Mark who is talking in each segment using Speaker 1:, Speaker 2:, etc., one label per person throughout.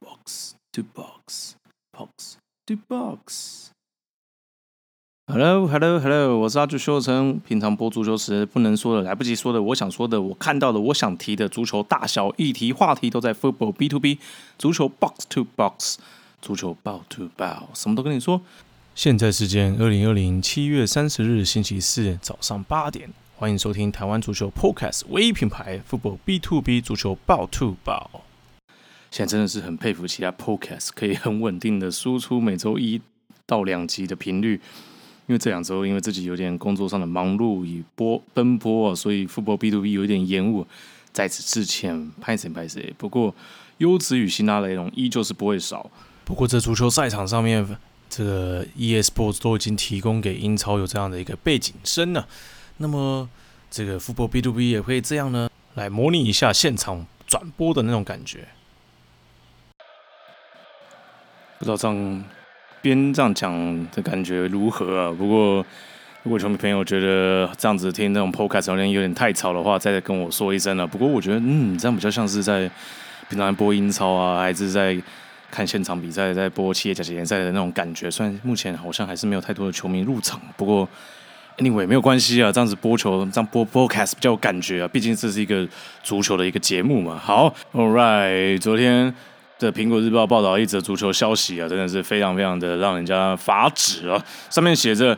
Speaker 1: box to box box to box。Hello Hello Hello，我是阿朱修成。平常播足球时不能说的、来不及说的、我想说的、我看到的、我想提的足球大小议题话题，都在 Football B to B 足球 Box to Box 足球爆 to 爆，什么都跟你说。现在时间二零二零七月三十日星期四早上八点，欢迎收听台湾足球 Podcast 唯一品牌 Football B to B 足球爆 to 爆。现在真的是很佩服其他 Podcast 可以很稳定的输出每周一到两集的频率。因为这两周因为自己有点工作上的忙碌与波奔波啊，所以 Football B to B 有点延误，在此致歉，拍谁拍谁。不过优质与辛拉雷龙依旧是不会少。不过这足球赛场上面，这个 ES Sports 都已经提供给英超有这样的一个背景声了。那么这个 Football B to B 也会这样呢，来模拟一下现场转播的那种感觉。不知道这样。边这样讲的感觉如何啊？不过，如果球迷朋友觉得这样子听那种 podcast 有点有点太吵的话，再跟我说一声了。不过我觉得，嗯，这样比较像是在平常播英超啊，还是在看现场比赛，在播企业甲级联赛的那种感觉。虽然目前好像还是没有太多的球迷入场，不过 anyway 没有关系啊。这样子播球，这样播 podcast 比较有感觉啊。毕竟这是一个足球的一个节目嘛。好，All right，昨天。这《苹果日报》报道一则足球消息啊，真的是非常非常的让人家发指啊！上面写着：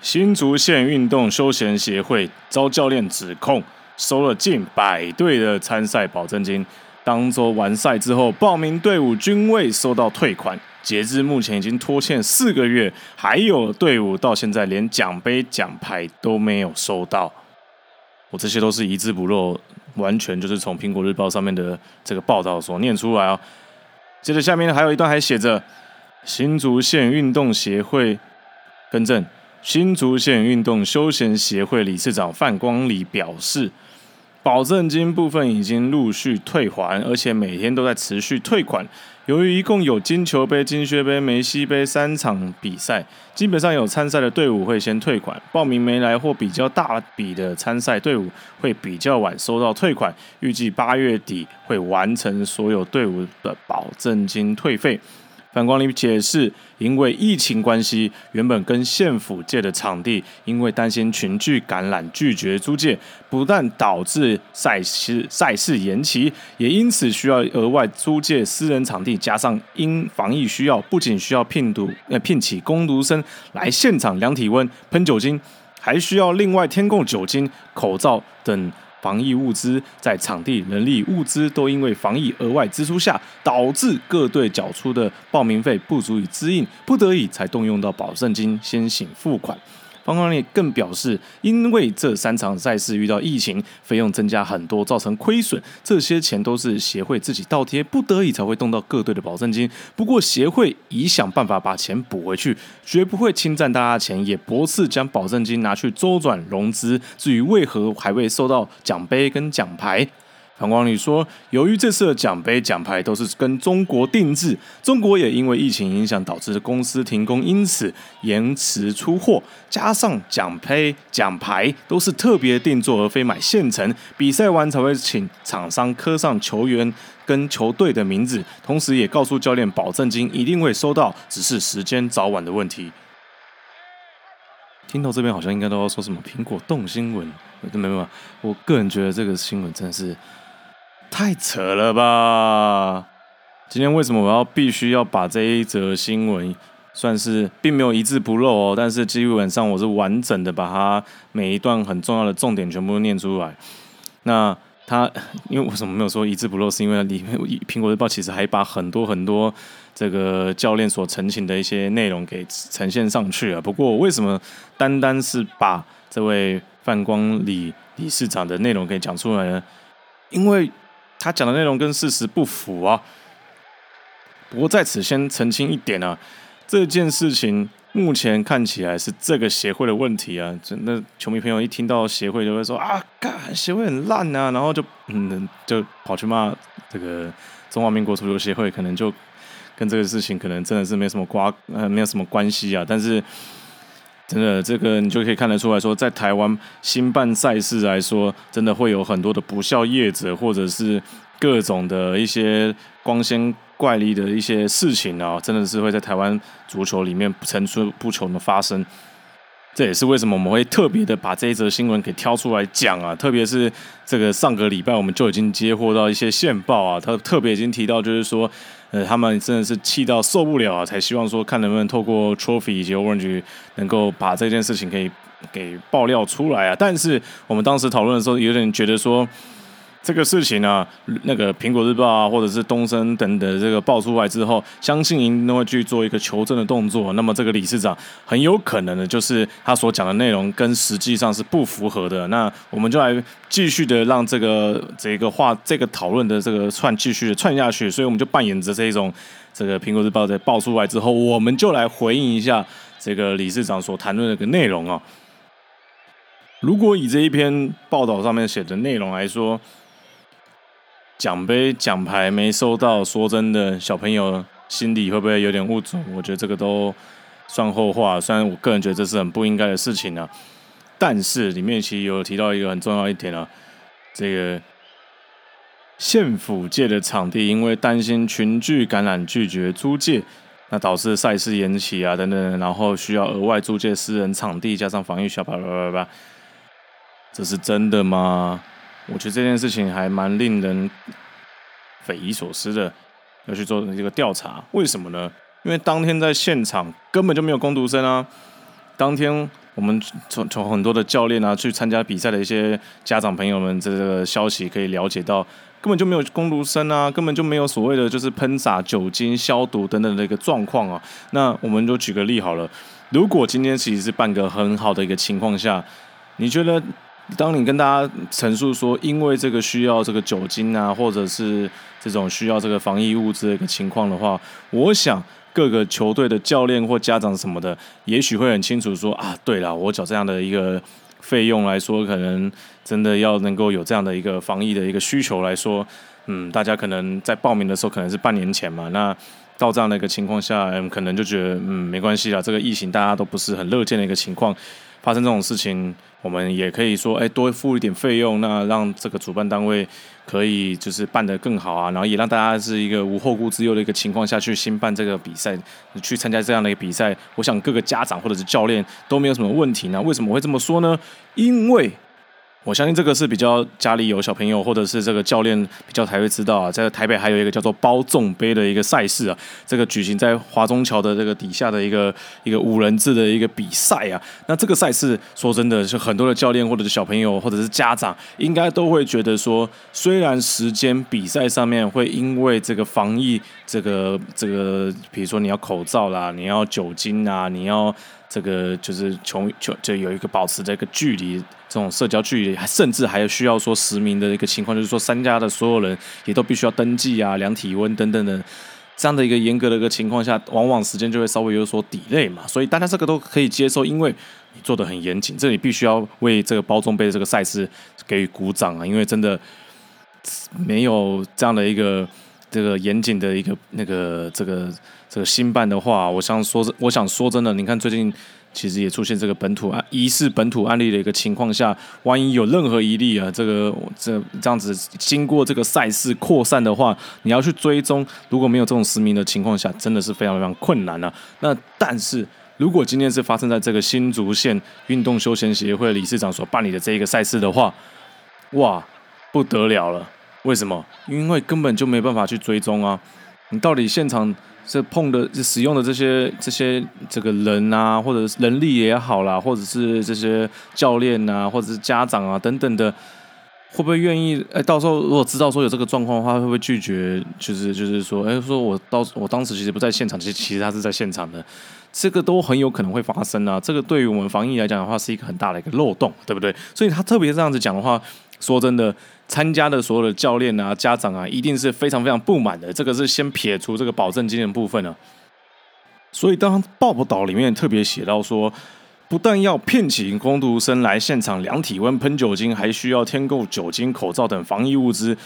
Speaker 1: 新竹县运动休闲协会遭教练指控收了近百队的参赛保证金，当周完赛之后，报名队伍均未收到退款，截至目前已经拖欠四个月，还有队伍到现在连奖杯奖牌都没有收到。我这些都是一字不漏，完全就是从《苹果日报》上面的这个报道所念出来啊。接着下面还有一段还写着：新竹县运动协会更正，新竹县运动休闲协会理事长范光礼表示，保证金部分已经陆续退还，而且每天都在持续退款。由于一共有金球杯、金靴杯、梅西杯三场比赛，基本上有参赛的队伍会先退款，报名没来或比较大笔的参赛队伍会比较晚收到退款。预计八月底会完成所有队伍的保证金退费。反光林解释，因为疫情关系，原本跟县府借的场地，因为担心群聚感染，拒绝租借，不但导致赛事赛事延期，也因此需要额外租借私人场地。加上因防疫需要，不仅需要聘读呃聘请工读生来现场量体温、喷酒精，还需要另外添购酒精、口罩等。防疫物资在场地人力物资都因为防疫额外支出下，导致各队缴出的报名费不足以支应，不得已才动用到保证金先行付款。方光烈更表示，因为这三场赛事遇到疫情，费用增加很多，造成亏损。这些钱都是协会自己倒贴，不得已才会动到各队的保证金。不过协会已想办法把钱补回去，绝不会侵占大家的钱，也驳斥将保证金拿去周转融资。至于为何还未收到奖杯跟奖牌？反光里说，由于这次的奖杯奖牌都是跟中国定制，中国也因为疫情影响导致公司停工，因此延迟出货。加上奖杯奖牌都是特别定做，而非买现成，比赛完才会请厂商刻上球员跟球队的名字，同时也告诉教练保证金一定会收到，只是时间早晚的问题。听到这边好像应该都要说什么苹果动新闻，没有，我个人觉得这个新闻真的是。太扯了吧！今天为什么我要必须要把这一则新闻，算是并没有一字不漏哦，但是基本上我是完整的把它每一段很重要的重点全部念出来。那他因为为什么没有说一字不漏？是因为里面苹果日报其实还把很多很多这个教练所澄清的一些内容给呈现上去了。不过为什么单单是把这位范光理理事长的内容给讲出来呢？因为他讲的内容跟事实不符啊！不过在此先澄清一点啊，这件事情目前看起来是这个协会的问题啊。真的，球迷朋友一听到协会就会说啊，干协会很烂啊，然后就嗯就跑去骂这个中华民国足球协会，可能就跟这个事情可能真的是没什么瓜呃没有什么关系啊。但是真的，这个你就可以看得出来说，在台湾新办赛事来说，真的会有很多的不孝业者，或者是各种的一些光鲜怪力的一些事情啊，真的是会在台湾足球里面层出不穷的发生。这也是为什么我们会特别的把这一则新闻给挑出来讲啊，特别是这个上个礼拜我们就已经接获到一些线报啊，他特别已经提到，就是说，呃，他们真的是气到受不了啊，才希望说看能不能透过 Trophy 以及 Orange 能够把这件事情可以给爆料出来啊。但是我们当时讨论的时候，有点觉得说。这个事情呢，那个苹果日报啊，或者是东森等等这个爆出来之后，相信一定都会去做一个求证的动作。那么这个理事长很有可能的就是他所讲的内容跟实际上是不符合的。那我们就来继续的让这个这个话这个讨论的这个串继续的串下去。所以我们就扮演着这一种这个苹果日报在爆出来之后，我们就来回应一下这个理事长所谈论的个内容啊。如果以这一篇报道上面写的内容来说，奖杯奖牌没收到，说真的，小朋友心里会不会有点误主？我觉得这个都算后话。虽然我个人觉得这是很不应该的事情啊，但是里面其实有提到一个很重要一点啊，这个县府借的场地因为担心群聚感染拒绝租借，那导致赛事延期啊等等，然后需要额外租借私人场地，加上防疫小巴叭叭叭，这是真的吗？我觉得这件事情还蛮令人匪夷所思的，要去做这个调查。为什么呢？因为当天在现场根本就没有攻读生啊。当天我们从从很多的教练啊去参加比赛的一些家长朋友们这个消息可以了解到，根本就没有攻读生啊，根本就没有所谓的就是喷洒酒精消毒等等的一个状况啊。那我们就举个例好了，如果今天其实是办个很好的一个情况下，你觉得？当你跟大家陈述说，因为这个需要这个酒精啊，或者是这种需要这个防疫物资的一个情况的话，我想各个球队的教练或家长什么的，也许会很清楚说啊，对了，我缴这样的一个费用来说，可能真的要能够有这样的一个防疫的一个需求来说，嗯，大家可能在报名的时候可能是半年前嘛，那到这样的一个情况下，嗯，可能就觉得嗯没关系啦，这个疫情大家都不是很乐见的一个情况。发生这种事情，我们也可以说，哎，多付一点费用，那让这个主办单位可以就是办得更好啊，然后也让大家是一个无后顾之忧的一个情况下去新办这个比赛，去参加这样的一个比赛，我想各个家长或者是教练都没有什么问题呢。为什么会这么说呢？因为。我相信这个是比较家里有小朋友，或者是这个教练比较才会知道啊。在台北还有一个叫做包粽杯的一个赛事啊，这个举行在华中桥的这个底下的一个一个五人制的一个比赛啊。那这个赛事说真的，是很多的教练或者是小朋友或者是家长，应该都会觉得说，虽然时间比赛上面会因为这个防疫，这个这个，比如说你要口罩啦，你要酒精啊，你要。这个就是穷穷就有一个保持这个距离，这种社交距离，甚至还需要说实名的一个情况，就是说三家的所有人也都必须要登记啊，量体温等等的，这样的一个严格的一个情况下，往往时间就会稍微有所抵 y 嘛。所以大家这个都可以接受，因为你做的很严谨，这里必须要为这个包装杯这个赛事给予鼓掌啊，因为真的没有这样的一个这个严谨的一个那个这个。这个新办的话，我想说，我想说真的，你看最近其实也出现这个本土案疑似本土案例的一个情况下，万一有任何一例啊，这个这这样子经过这个赛事扩散的话，你要去追踪，如果没有这种实名的情况下，真的是非常非常困难啊。那但是如果今天是发生在这个新竹县运动休闲协会理事长所办理的这一个赛事的话，哇，不得了了！为什么？因为根本就没办法去追踪啊，你到底现场。这碰的、使用的这些、这些这个人啊，或者是人力也好啦，或者是这些教练啊，或者是家长啊等等的，会不会愿意？哎，到时候如果知道说有这个状况的话，会不会拒绝？就是就是说，哎，说我到我当时其实不在现场，其实其实他是在现场的，这个都很有可能会发生啊。这个对于我们防疫来讲的话，是一个很大的一个漏洞，对不对？所以他特别这样子讲的话，说真的。参加的所有的教练啊、家长啊，一定是非常非常不满的。这个是先撇除这个保证金的部分了。所以当报道里面特别写到说，不但要聘请工读生来现场量体温、喷酒精，还需要添购酒精、口罩等防疫物资。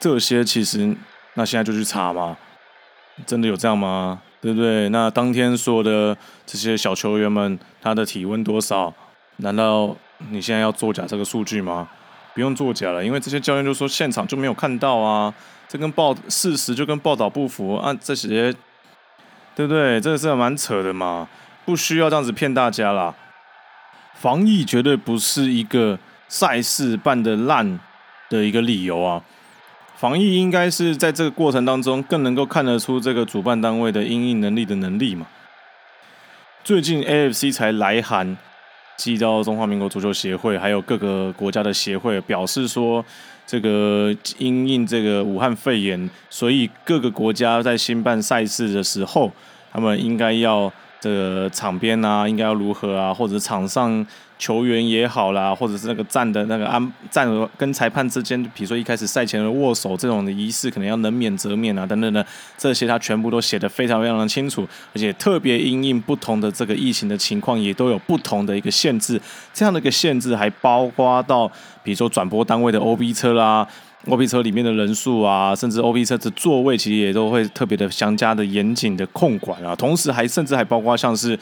Speaker 1: 这些其实，那现在就去查吗？真的有这样吗？对不对？那当天说的这些小球员们，他的体温多少？难道你现在要作假这个数据吗？不用作假了，因为这些教练就说现场就没有看到啊，这跟报事实就跟报道不符啊，这些对不对？这个是蛮扯的嘛，不需要这样子骗大家啦。防疫绝对不是一个赛事办的烂的一个理由啊。防疫应该是在这个过程当中更能够看得出这个主办单位的应应能力的能力嘛。最近 AFC 才来函寄到中华民国足球协会，还有各个国家的协会，表示说这个因应这个武汉肺炎，所以各个国家在新办赛事的时候，他们应该要这个场边啊，应该要如何啊，或者场上。球员也好啦，或者是那个站的那个安站跟裁判之间，比如说一开始赛前的握手这种的仪式，可能要能免则免啊，等等的，这些他全部都写的非常非常的清楚，而且特别因应不同的这个疫情的情况，也都有不同的一个限制。这样的一个限制还包括到，比如说转播单位的 OB 车啦，OB 车里面的人数啊，甚至 OB 车的座位，其实也都会特别的相加的严谨的控管啊。同时还甚至还包括像是。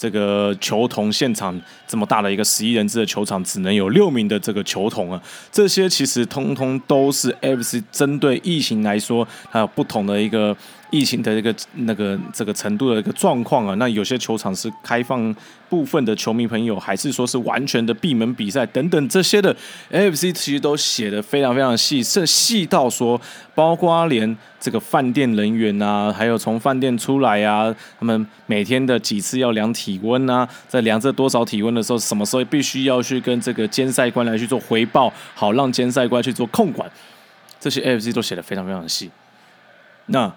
Speaker 1: 这个球童现场这么大的一个十一人制的球场，只能有六名的这个球童啊，这些其实通通都是 FC 针对疫情来说，还有不同的一个。疫情的一个那个这个程度的一个状况啊，那有些球场是开放部分的球迷朋友，还是说是完全的闭门比赛等等这些的，AFC 其实都写的非常非常细，甚细到说，包括连这个饭店人员啊，还有从饭店出来啊，他们每天的几次要量体温啊，在量这多少体温的时候，什么时候必须要去跟这个监赛官来去做回报，好让监赛官去做控管，这些 AFC 都写的非常非常细，那。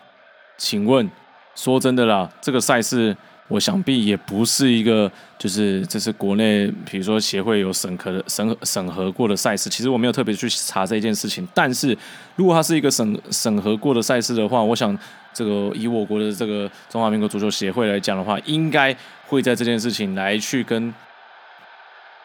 Speaker 1: 请问，说真的啦，这个赛事我想必也不是一个，就是这是国内，比如说协会有审核的审审核过的赛事。其实我没有特别去查这件事情，但是如果它是一个审审核过的赛事的话，我想这个以我国的这个中华民国足球协会来讲的话，应该会在这件事情来去跟，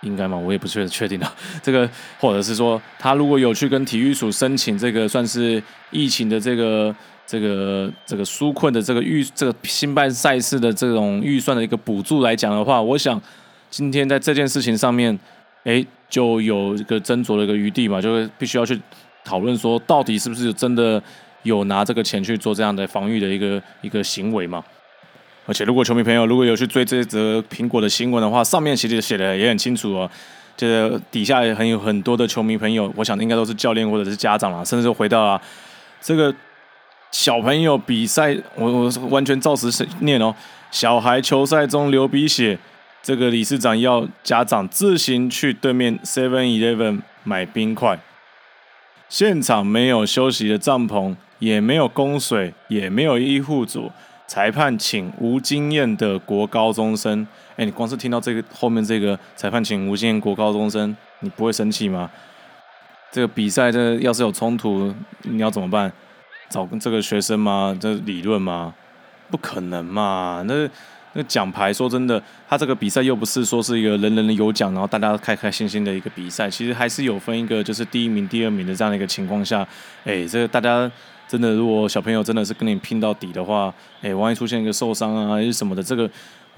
Speaker 1: 应该吗？我也不确确定啊。这个或者是说，他如果有去跟体育署申请这个算是疫情的这个。这个这个纾困的这个预这个新办赛事的这种预算的一个补助来讲的话，我想今天在这件事情上面，哎，就有一个斟酌的一个余地嘛，就是必须要去讨论说，到底是不是真的有拿这个钱去做这样的防御的一个一个行为嘛？而且，如果球迷朋友如果有去追这则苹果的新闻的话，上面其实写的也很清楚哦，就是底下也很有很多的球迷朋友，我想应该都是教练或者是家长啦，甚至回到了这个。小朋友比赛，我我完全照实念哦。小孩球赛中流鼻血，这个理事长要家长自行去对面 Seven Eleven 买冰块。现场没有休息的帐篷，也没有供水，也没有医护组。裁判请无经验的国高中生。哎，你光是听到这个后面这个裁判请无经验国高中生，你不会生气吗？这个比赛这要是有冲突，你要怎么办？找这个学生吗？这理论吗？不可能嘛！那那奖牌，说真的，他这个比赛又不是说是一个人人有奖，然后大家开开心心的一个比赛。其实还是有分一个，就是第一名、第二名的这样的一个情况下，哎，这个大家真的，如果小朋友真的是跟你拼到底的话，哎，万一出现一个受伤啊，还是什么的，这个。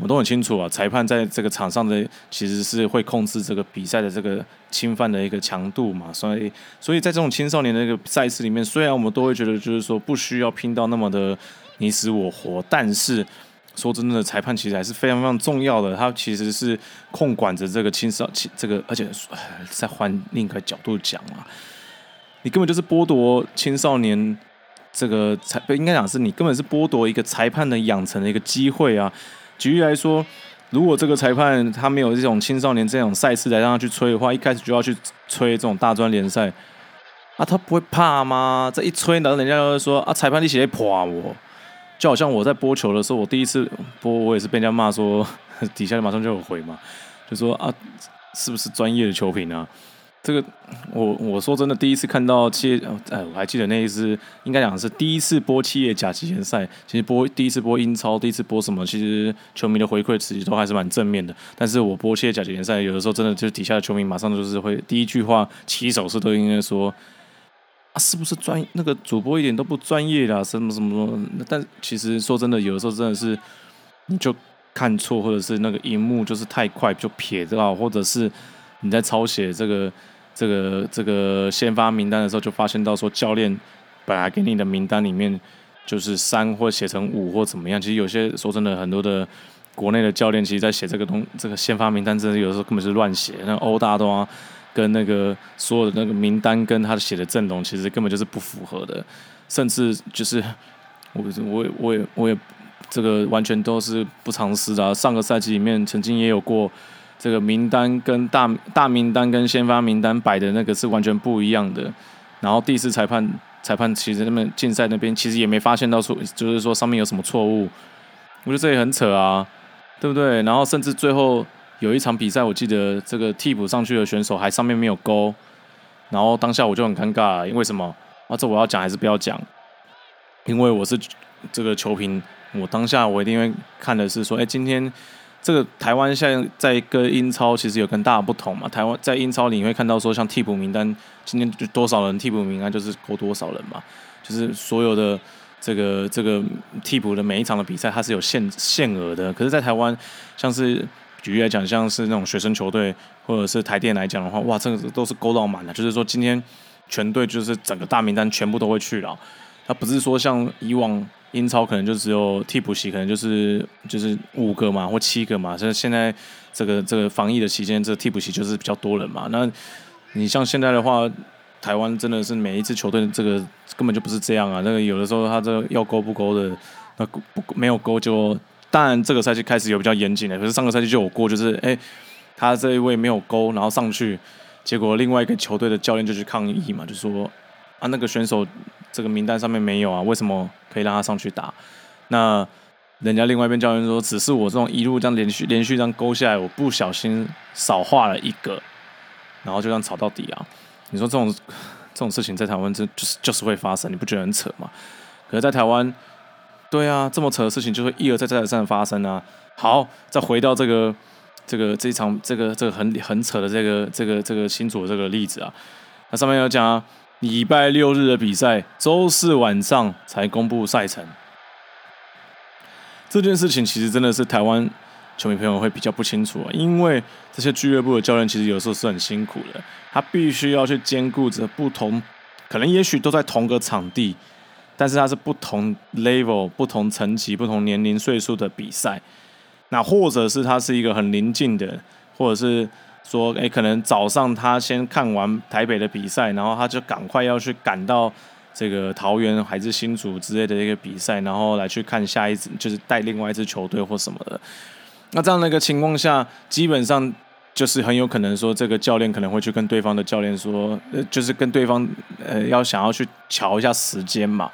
Speaker 1: 我都很清楚啊，裁判在这个场上的其实是会控制这个比赛的这个侵犯的一个强度嘛，所以所以在这种青少年的一个赛事里面，虽然我们都会觉得就是说不需要拼到那么的你死我活，但是说真的，裁判其实还是非常非常重要的，他其实是控管着这个青少青这个，而且再换另一个角度讲啊，你根本就是剥夺青少年这个裁，应该讲是你根本是剥夺一个裁判的养成的一个机会啊。举例来说，如果这个裁判他没有这种青少年这种赛事来让他去吹的话，一开始就要去吹这种大专联赛，啊，他不会怕吗？这一吹，然后人家就会说啊，裁判你起来泼我，就好像我在播球的时候，我第一次播，我也是被人家骂说，底下马上就有回嘛，就说啊，是不是专业的球评啊？这个我我说真的，第一次看到企业，哎，我还记得那一次，应该讲是第一次播企业甲级联赛。其实播第一次播英超，第一次播什么，其实球迷的回馈其实都还是蛮正面的。但是我播企业甲级联赛，有的时候真的就是底下的球迷马上就是会第一句话起手是都应该说啊，是不是专那个主播一点都不专业啦，什么什么什么？但其实说真的，有的时候真的是你就看错，或者是那个荧幕就是太快就撇掉，或者是你在抄写这个。这个这个先发名单的时候，就发现到说教练本来给你的名单里面就是三或写成五或怎么样。其实有些说真的，很多的国内的教练其实在写这个东这个先发名单，真的有时候根本是乱写。那欧大东啊，跟那个所有的那个名单跟他写的阵容，其实根本就是不符合的，甚至就是我我我也我也这个完全都是不尝试啊。上个赛季里面曾经也有过。这个名单跟大大名单跟先发名单摆的那个是完全不一样的。然后第四裁判裁判其实他们竞赛那边其实也没发现到错，就是说上面有什么错误。我觉得这也很扯啊，对不对？然后甚至最后有一场比赛，我记得这个替补上去的选手还上面没有勾，然后当下我就很尴尬，因为什么？啊，这我要讲还是不要讲？因为我是这个球评，我当下我一定会看的是说，哎，今天。这个台湾现在在跟英超其实有更大的不同嘛？台湾在英超你会看到说，像替补名单，今天就多少人替补名单就是勾多少人嘛，就是所有的这个这个替补的每一场的比赛，它是有限限额的。可是，在台湾，像是举例来讲，像是那种学生球队或者是台电来讲的话，哇，这个都是勾到满的，就是说今天全队就是整个大名单全部都会去了，它不是说像以往。英超可能就只有替补席，可能就是就是五个嘛，或七个嘛。所以现在这个这个防疫的期间，这替补席就是比较多人嘛。那你像现在的话，台湾真的是每一支球队这个根本就不是这样啊。那个有的时候他这要勾不勾的，那不没有勾就当然这个赛季开始有比较严谨的，可是上个赛季就有过，就是哎他这一位没有勾，然后上去，结果另外一个球队的教练就去抗议嘛，就说啊那个选手。这个名单上面没有啊？为什么可以让他上去打？那人家另外一边教练说，只是我这种一路这样连续连续这样勾下来，我不小心少画了一个，然后就这样吵到底啊！你说这种这种事情在台湾这就是就是会发生，你不觉得很扯吗？可是，在台湾，对啊，这么扯的事情就会一而再再而三的发生啊！好，再回到这个这个这一场这个这个很很扯的这个这个这个新组这个例子啊，那上面有讲。礼拜六日的比赛，周四晚上才公布赛程。这件事情其实真的是台湾球迷朋友会比较不清楚啊，因为这些俱乐部的教练其实有时候是很辛苦的，他必须要去兼顾着不同，可能也许都在同个场地，但是他是不同 level、不同层级、不同年龄岁数的比赛，那或者是他是一个很临近的，或者是。说，哎，可能早上他先看完台北的比赛，然后他就赶快要去赶到这个桃园还是新竹之类的一个比赛，然后来去看下一支，就是带另外一支球队或什么的。那这样的一个情况下，基本上就是很有可能说，这个教练可能会去跟对方的教练说，呃，就是跟对方呃要想要去瞧一下时间嘛。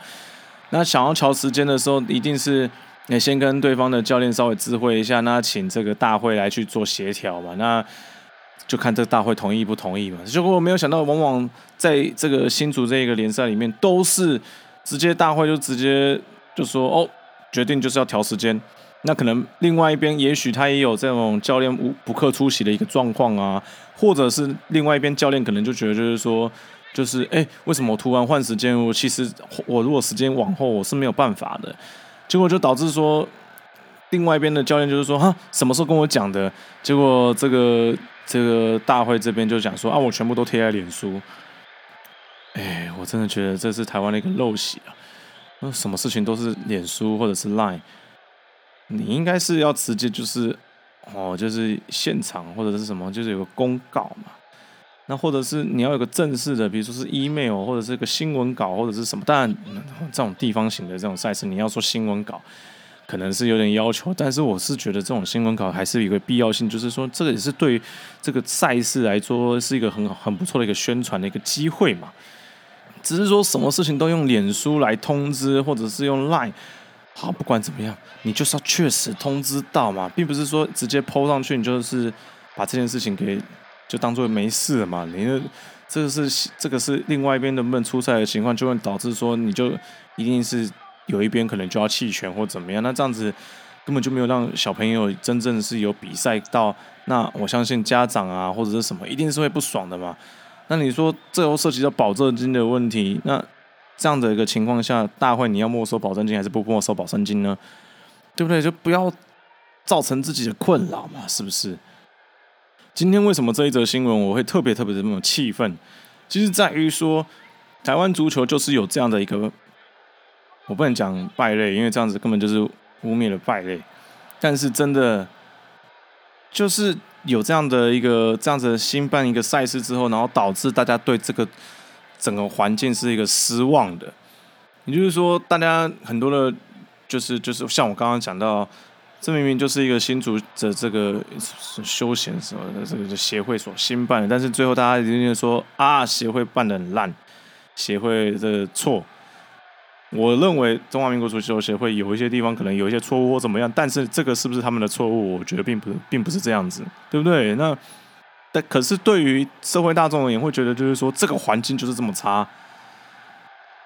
Speaker 1: 那想要瞧时间的时候，一定是你先跟对方的教练稍微知会一下，那请这个大会来去做协调嘛。那就看这个大会同意不同意嘛。结果我没有想到，往往在这个新竹这个联赛里面，都是直接大会就直接就说哦，决定就是要调时间。那可能另外一边，也许他也有这种教练无不克出席的一个状况啊，或者是另外一边教练可能就觉得就是说，就是哎，为什么我突然换时间？我其实我如果时间往后，我是没有办法的。结果就导致说，另外一边的教练就是说，哈，什么时候跟我讲的？结果这个。这个大会这边就讲说啊，我全部都贴在脸书。哎，我真的觉得这是台湾的一个陋习啊！那什么事情都是脸书或者是 Line，你应该是要直接就是哦，就是现场或者是什么，就是有个公告嘛。那或者是你要有个正式的，比如说是 email 或者是个新闻稿或者是什么。当然，这种地方型的这种赛事，你要说新闻稿。可能是有点要求，但是我是觉得这种新闻稿还是有一个必要性，就是说这个也是对这个赛事来说是一个很好、很不错的一个宣传的一个机会嘛。只是说什么事情都用脸书来通知，或者是用 Line，好，不管怎么样，你就是要确实通知到嘛，并不是说直接 PO 上去，你就是把这件事情给就当做没事了嘛。你这个是这个是另外一边能不能出赛的情况，就会导致说你就一定是。有一边可能就要弃权或怎么样，那这样子根本就没有让小朋友真正是有比赛到。那我相信家长啊或者是什么，一定是会不爽的嘛。那你说这又涉及到保证金的问题，那这样的一个情况下，大会你要没收保证金还是不没收保证金呢？对不对？就不要造成自己的困扰嘛，是不是？今天为什么这一则新闻我会特别特别的那么气愤？其实在于说，台湾足球就是有这样的一个，我不能讲败类，因为这样子根本就是污蔑了败类。但是真的就是有这样的一个这样子新办一个赛事之后，然后导致大家对这个整个环境是一个失望的。也就是说，大家很多的，就是就是像我刚刚讲到。这明明就是一个新组的这个休闲什么的这个协会所新办的，但是最后大家一定说啊，协会办的很烂，协会的错。我认为中华民国足球协会有一些地方可能有一些错误或怎么样，但是这个是不是他们的错误？我觉得并不并不是这样子，对不对？那但可是对于社会大众而言，会觉得就是说这个环境就是这么差。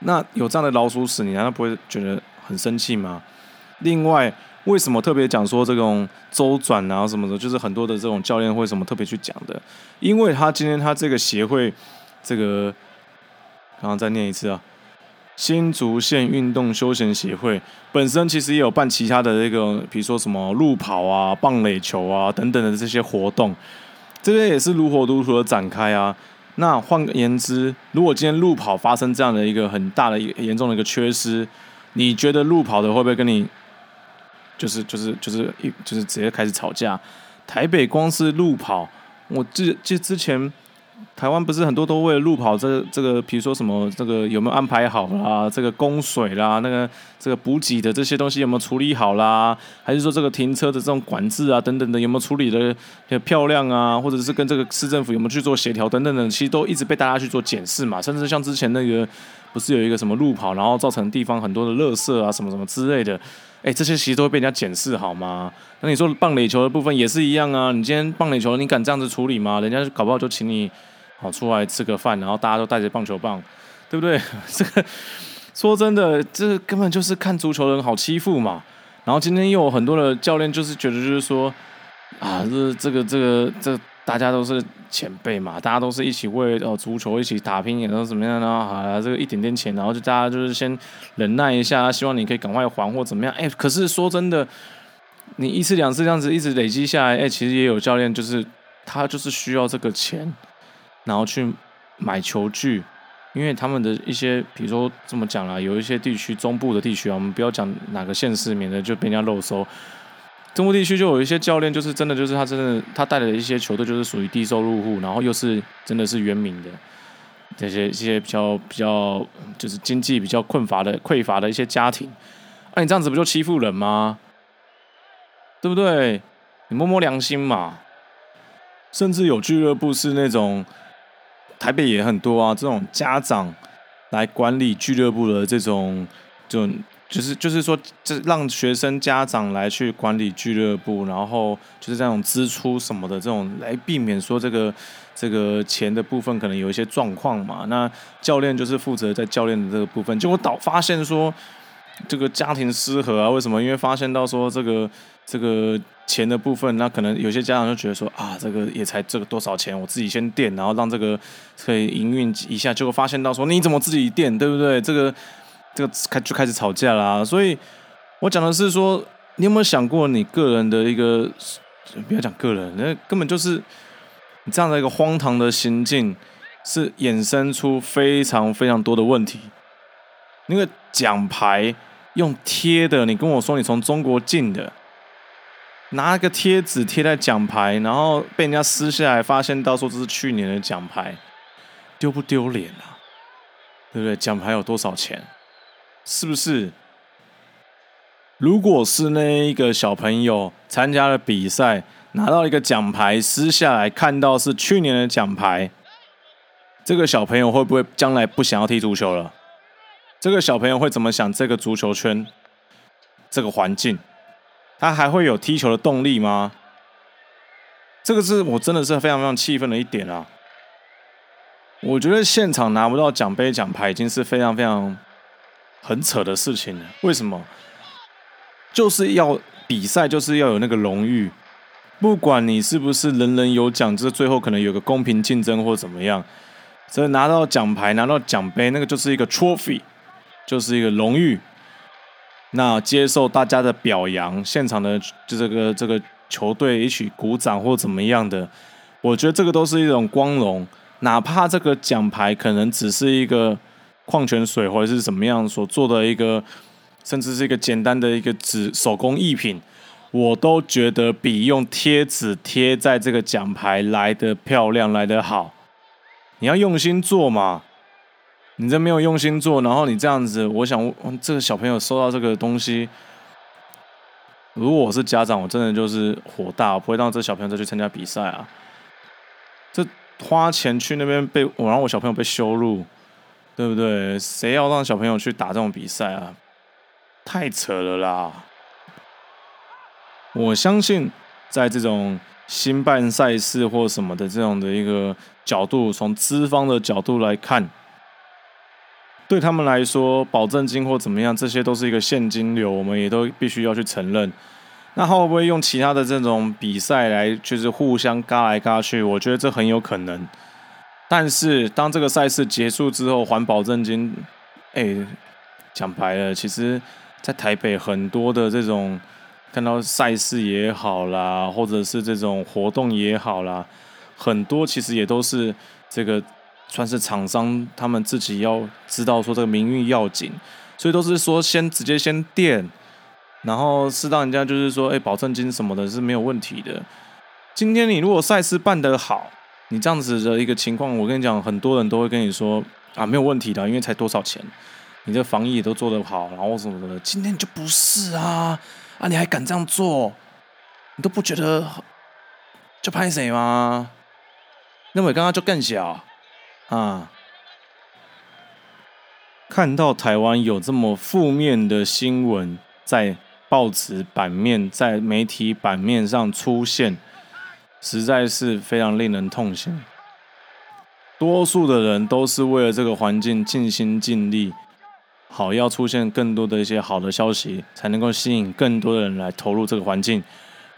Speaker 1: 那有这样的老鼠屎，你难道不会觉得很生气吗？另外。为什么特别讲说这种周转啊什么的，就是很多的这种教练会什么特别去讲的？因为他今天他这个协会，这个刚刚再念一次啊，新竹县运动休闲协会本身其实也有办其他的这个，比如说什么路跑啊、棒垒球啊等等的这些活动，这些也是如火如荼的展开啊。那换言之，如果今天路跑发生这样的一个很大的、严重的一个缺失，你觉得路跑的会不会跟你？就是就是就是一就是直接开始吵架。台北光是路跑，我记记之前台湾不是很多都为了路跑这这个，比如说什么这个有没有安排好啦，这个供水啦，那个这个补给的这些东西有没有处理好啦？还是说这个停车的这种管制啊等等的有没有处理的漂亮啊？或者是跟这个市政府有没有去做协调等等的，其实都一直被大家去做检视嘛。甚至像之前那个不是有一个什么路跑，然后造成地方很多的垃圾啊什么什么之类的。哎，这些其实都会被人家检视，好吗？那你说棒垒球的部分也是一样啊。你今天棒垒球，你敢这样子处理吗？人家搞不好就请你好出来吃个饭，然后大家都带着棒球棒，对不对？这个说真的，这根本就是看足球的人好欺负嘛。然后今天又有很多的教练就是觉得就是说啊，这这个这个这。大家都是前辈嘛，大家都是一起为哦足球一起打拼，然后怎么样呢？啊，这个一点点钱，然后就大家就是先忍耐一下，希望你可以赶快还或怎么样？哎，可是说真的，你一次两次这样子一直累积下来，哎，其实也有教练就是他就是需要这个钱，然后去买球具，因为他们的一些，比如说这么讲啦，有一些地区中部的地区啊，我们不要讲哪个县市，免得就被人家漏收。中部地区就有一些教练，就是真的，就是他真的，他带的一些球队就是属于低收入户，然后又是真的是原名的这些一些比较比较就是经济比较困乏的匮乏的一些家庭，那你这样子不就欺负人吗？对不对？你摸摸良心嘛。甚至有俱乐部是那种台北也很多啊，这种家长来管理俱乐部的这种这种。就是就是说，这让学生家长来去管理俱乐部，然后就是这种支出什么的这种，来避免说这个这个钱的部分可能有一些状况嘛。那教练就是负责在教练的这个部分，结果导发现说这个家庭失和啊？为什么？因为发现到说这个这个钱的部分，那可能有些家长就觉得说啊，这个也才这个多少钱，我自己先垫，然后让这个可以营运一下。结果发现到说你怎么自己垫，对不对？这个。这个开就开始吵架啦，所以我讲的是说，你有没有想过你个人的一个，不要讲个人，那根本就是你这样的一个荒唐的行径，是衍生出非常非常多的问题。那个奖牌用贴的，你跟我说你从中国进的，拿个贴纸贴在奖牌，然后被人家撕下来，发现到说这是去年的奖牌，丢不丢脸啊？对不对？奖牌有多少钱？是不是？如果是那一个小朋友参加了比赛，拿到一个奖牌，撕下来看到是去年的奖牌，这个小朋友会不会将来不想要踢足球了？这个小朋友会怎么想？这个足球圈，这个环境，他还会有踢球的动力吗？这个是我真的是非常非常气愤的一点啊！我觉得现场拿不到奖杯奖牌，已经是非常非常。很扯的事情了，为什么？就是要比赛，就是要有那个荣誉。不管你是不是人人有奖，这最后可能有个公平竞争或怎么样，这拿到奖牌、拿到奖杯，那个就是一个 trophy，就是一个荣誉。那接受大家的表扬，现场的就这个这个球队一起鼓掌或怎么样的，我觉得这个都是一种光荣，哪怕这个奖牌可能只是一个矿泉水或者是怎么样所做的一个，甚至是一个简单的一个纸手工艺品，我都觉得比用贴纸贴在这个奖牌来的漂亮，来的好。你要用心做嘛，你这没有用心做，然后你这样子，我想这个小朋友收到这个东西。如果我是家长，我真的就是火大，不会让这小朋友再去参加比赛啊！这花钱去那边被我让我小朋友被羞辱，对不对？谁要让小朋友去打这种比赛啊？太扯了啦！我相信，在这种新办赛事或什么的这种的一个角度，从资方的角度来看。对他们来说，保证金或怎么样，这些都是一个现金流，我们也都必须要去承认。那会不会用其他的这种比赛来，就是互相嘎来嘎去？我觉得这很有可能。但是当这个赛事结束之后，还保证金，哎，讲白了，其实，在台北很多的这种看到赛事也好啦，或者是这种活动也好啦，很多其实也都是这个。算是厂商他们自己要知道说这个名誉要紧，所以都是说先直接先垫，然后适当人家就是说，哎，保证金什么的是没有问题的。今天你如果赛事办得好，你这样子的一个情况，我跟你讲，很多人都会跟你说啊，没有问题的，因为才多少钱，你这防疫也都做得好，然后什么的。今天就不是啊，啊，你还敢这样做？你都不觉得就拍谁吗？那么刚刚就更小。啊！看到台湾有这么负面的新闻在报纸版面、在媒体版面上出现，实在是非常令人痛心。多数的人都是为了这个环境尽心尽力，好要出现更多的一些好的消息，才能够吸引更多的人来投入这个环境。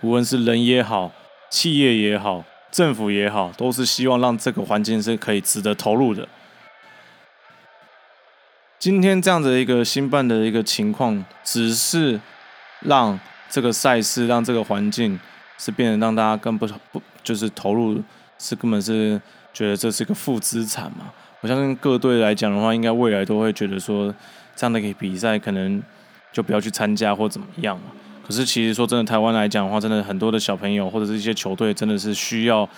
Speaker 1: 无论是人也好，企业也好。政府也好，都是希望让这个环境是可以值得投入的。今天这样的一个新办的一个情况，只是让这个赛事、让这个环境是变得让大家更不不就是投入，是根本是觉得这是一个负资产嘛？我相信各队来讲的话，应该未来都会觉得说，这样的一个比赛可能就不要去参加或怎么样。可是，其实说真的，台湾来讲的话，真的很多的小朋友或者是一些球队，真的是需要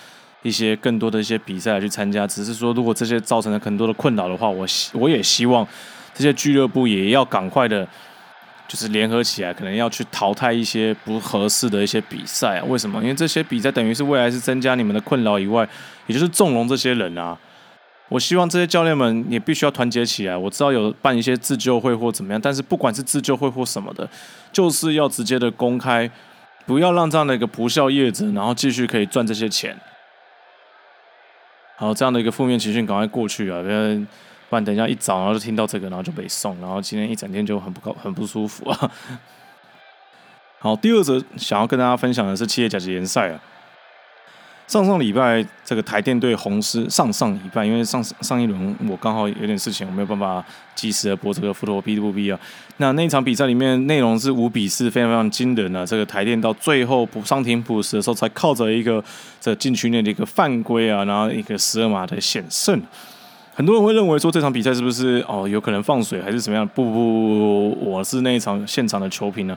Speaker 1: 一些更多的一些比赛来去参加。只是说，如果这些造成了很多的困扰的话，我希我也希望这些俱乐部也要赶快的，就是联合起来，可能要去淘汰一些不合适的一些比赛。为什么？因为这些比赛等于是未来是增加你们的困扰以外，也就是纵容这些人啊。我希望这些教练们也必须要团结起来。我知道有办一些自救会或怎么样，但是不管是自救会或什么的，就是要直接的公开，不要让这样的一个不孝业者，然后继续可以赚这些钱。好，这样的一个负面情绪赶快过去啊！不然，不然等一下一早然后就听到这个，然后就被送，然后今天一整天就很不高、很不舒服啊。好，第二则想要跟大家分享的是企业甲级联赛啊。上上礼拜这个台电对红狮，上上礼拜因为上上一轮我刚好有点事情，我没有办法及时的播这个富罗 B 不 B 啊。那那一场比赛里面内容是五比四，非常非常惊人啊。这个台电到最后补上停补时的时候，才靠着一个这禁区内的一个犯规啊，然后一个十二码的险胜。很多人会认为说这场比赛是不是哦有可能放水还是怎么样？不不不，我是那一场现场的球评呢。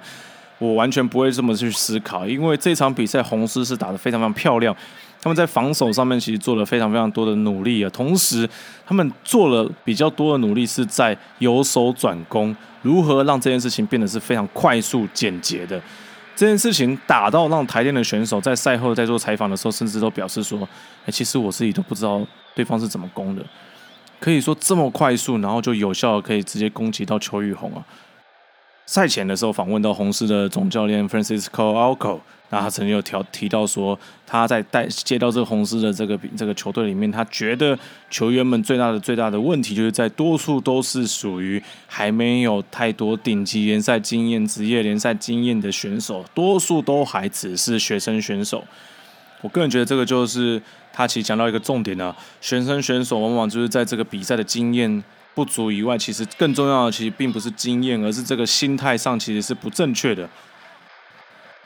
Speaker 1: 我完全不会这么去思考，因为这场比赛红狮是打得非常非常漂亮，他们在防守上面其实做了非常非常多的努力啊，同时他们做了比较多的努力是在由守转攻，如何让这件事情变得是非常快速简洁的。这件事情打到让台电的选手在赛后在做采访的时候，甚至都表示说：“哎，其实我自己都不知道对方是怎么攻的，可以说这么快速，然后就有效的可以直接攻击到邱玉红啊。”赛前的时候访问到红狮的总教练 Francisco Alco，那他曾经有调提到说，他在带接到这个红狮的这个这个球队里面，他觉得球员们最大的最大的问题就是在多数都是属于还没有太多顶级联赛经验、职业联赛经验的选手，多数都还只是学生选手。我个人觉得这个就是他其实讲到一个重点呢，学生选手往往就是在这个比赛的经验。不足以外，其实更重要的其实并不是经验，而是这个心态上其实是不正确的。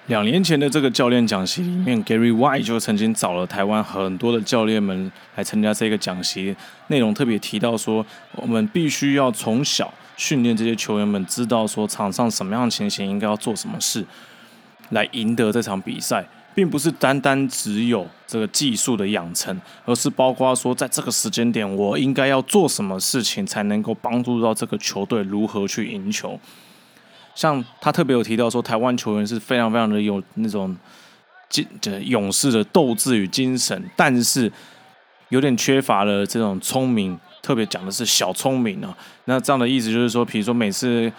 Speaker 1: 两年前的这个教练讲习里面，Gary White 就曾经找了台湾很多的教练们来参加这个讲习，内容特别提到说，我们必须要从小训练这些球员们，知道说场上什么样情形应该要做什么事，来赢得这场比赛，并不是单单只有这个技术的养成，而是包括说在这个时间点，我应该要做什么事情才能够帮助到这个球队如何去赢球。像他特别有提到说，台湾球员是非常非常的有那种精的勇士的斗志与精神，但是有点缺乏了这种聪明，特别讲的是小聪明啊。那这样的意思就是说，比如说每次，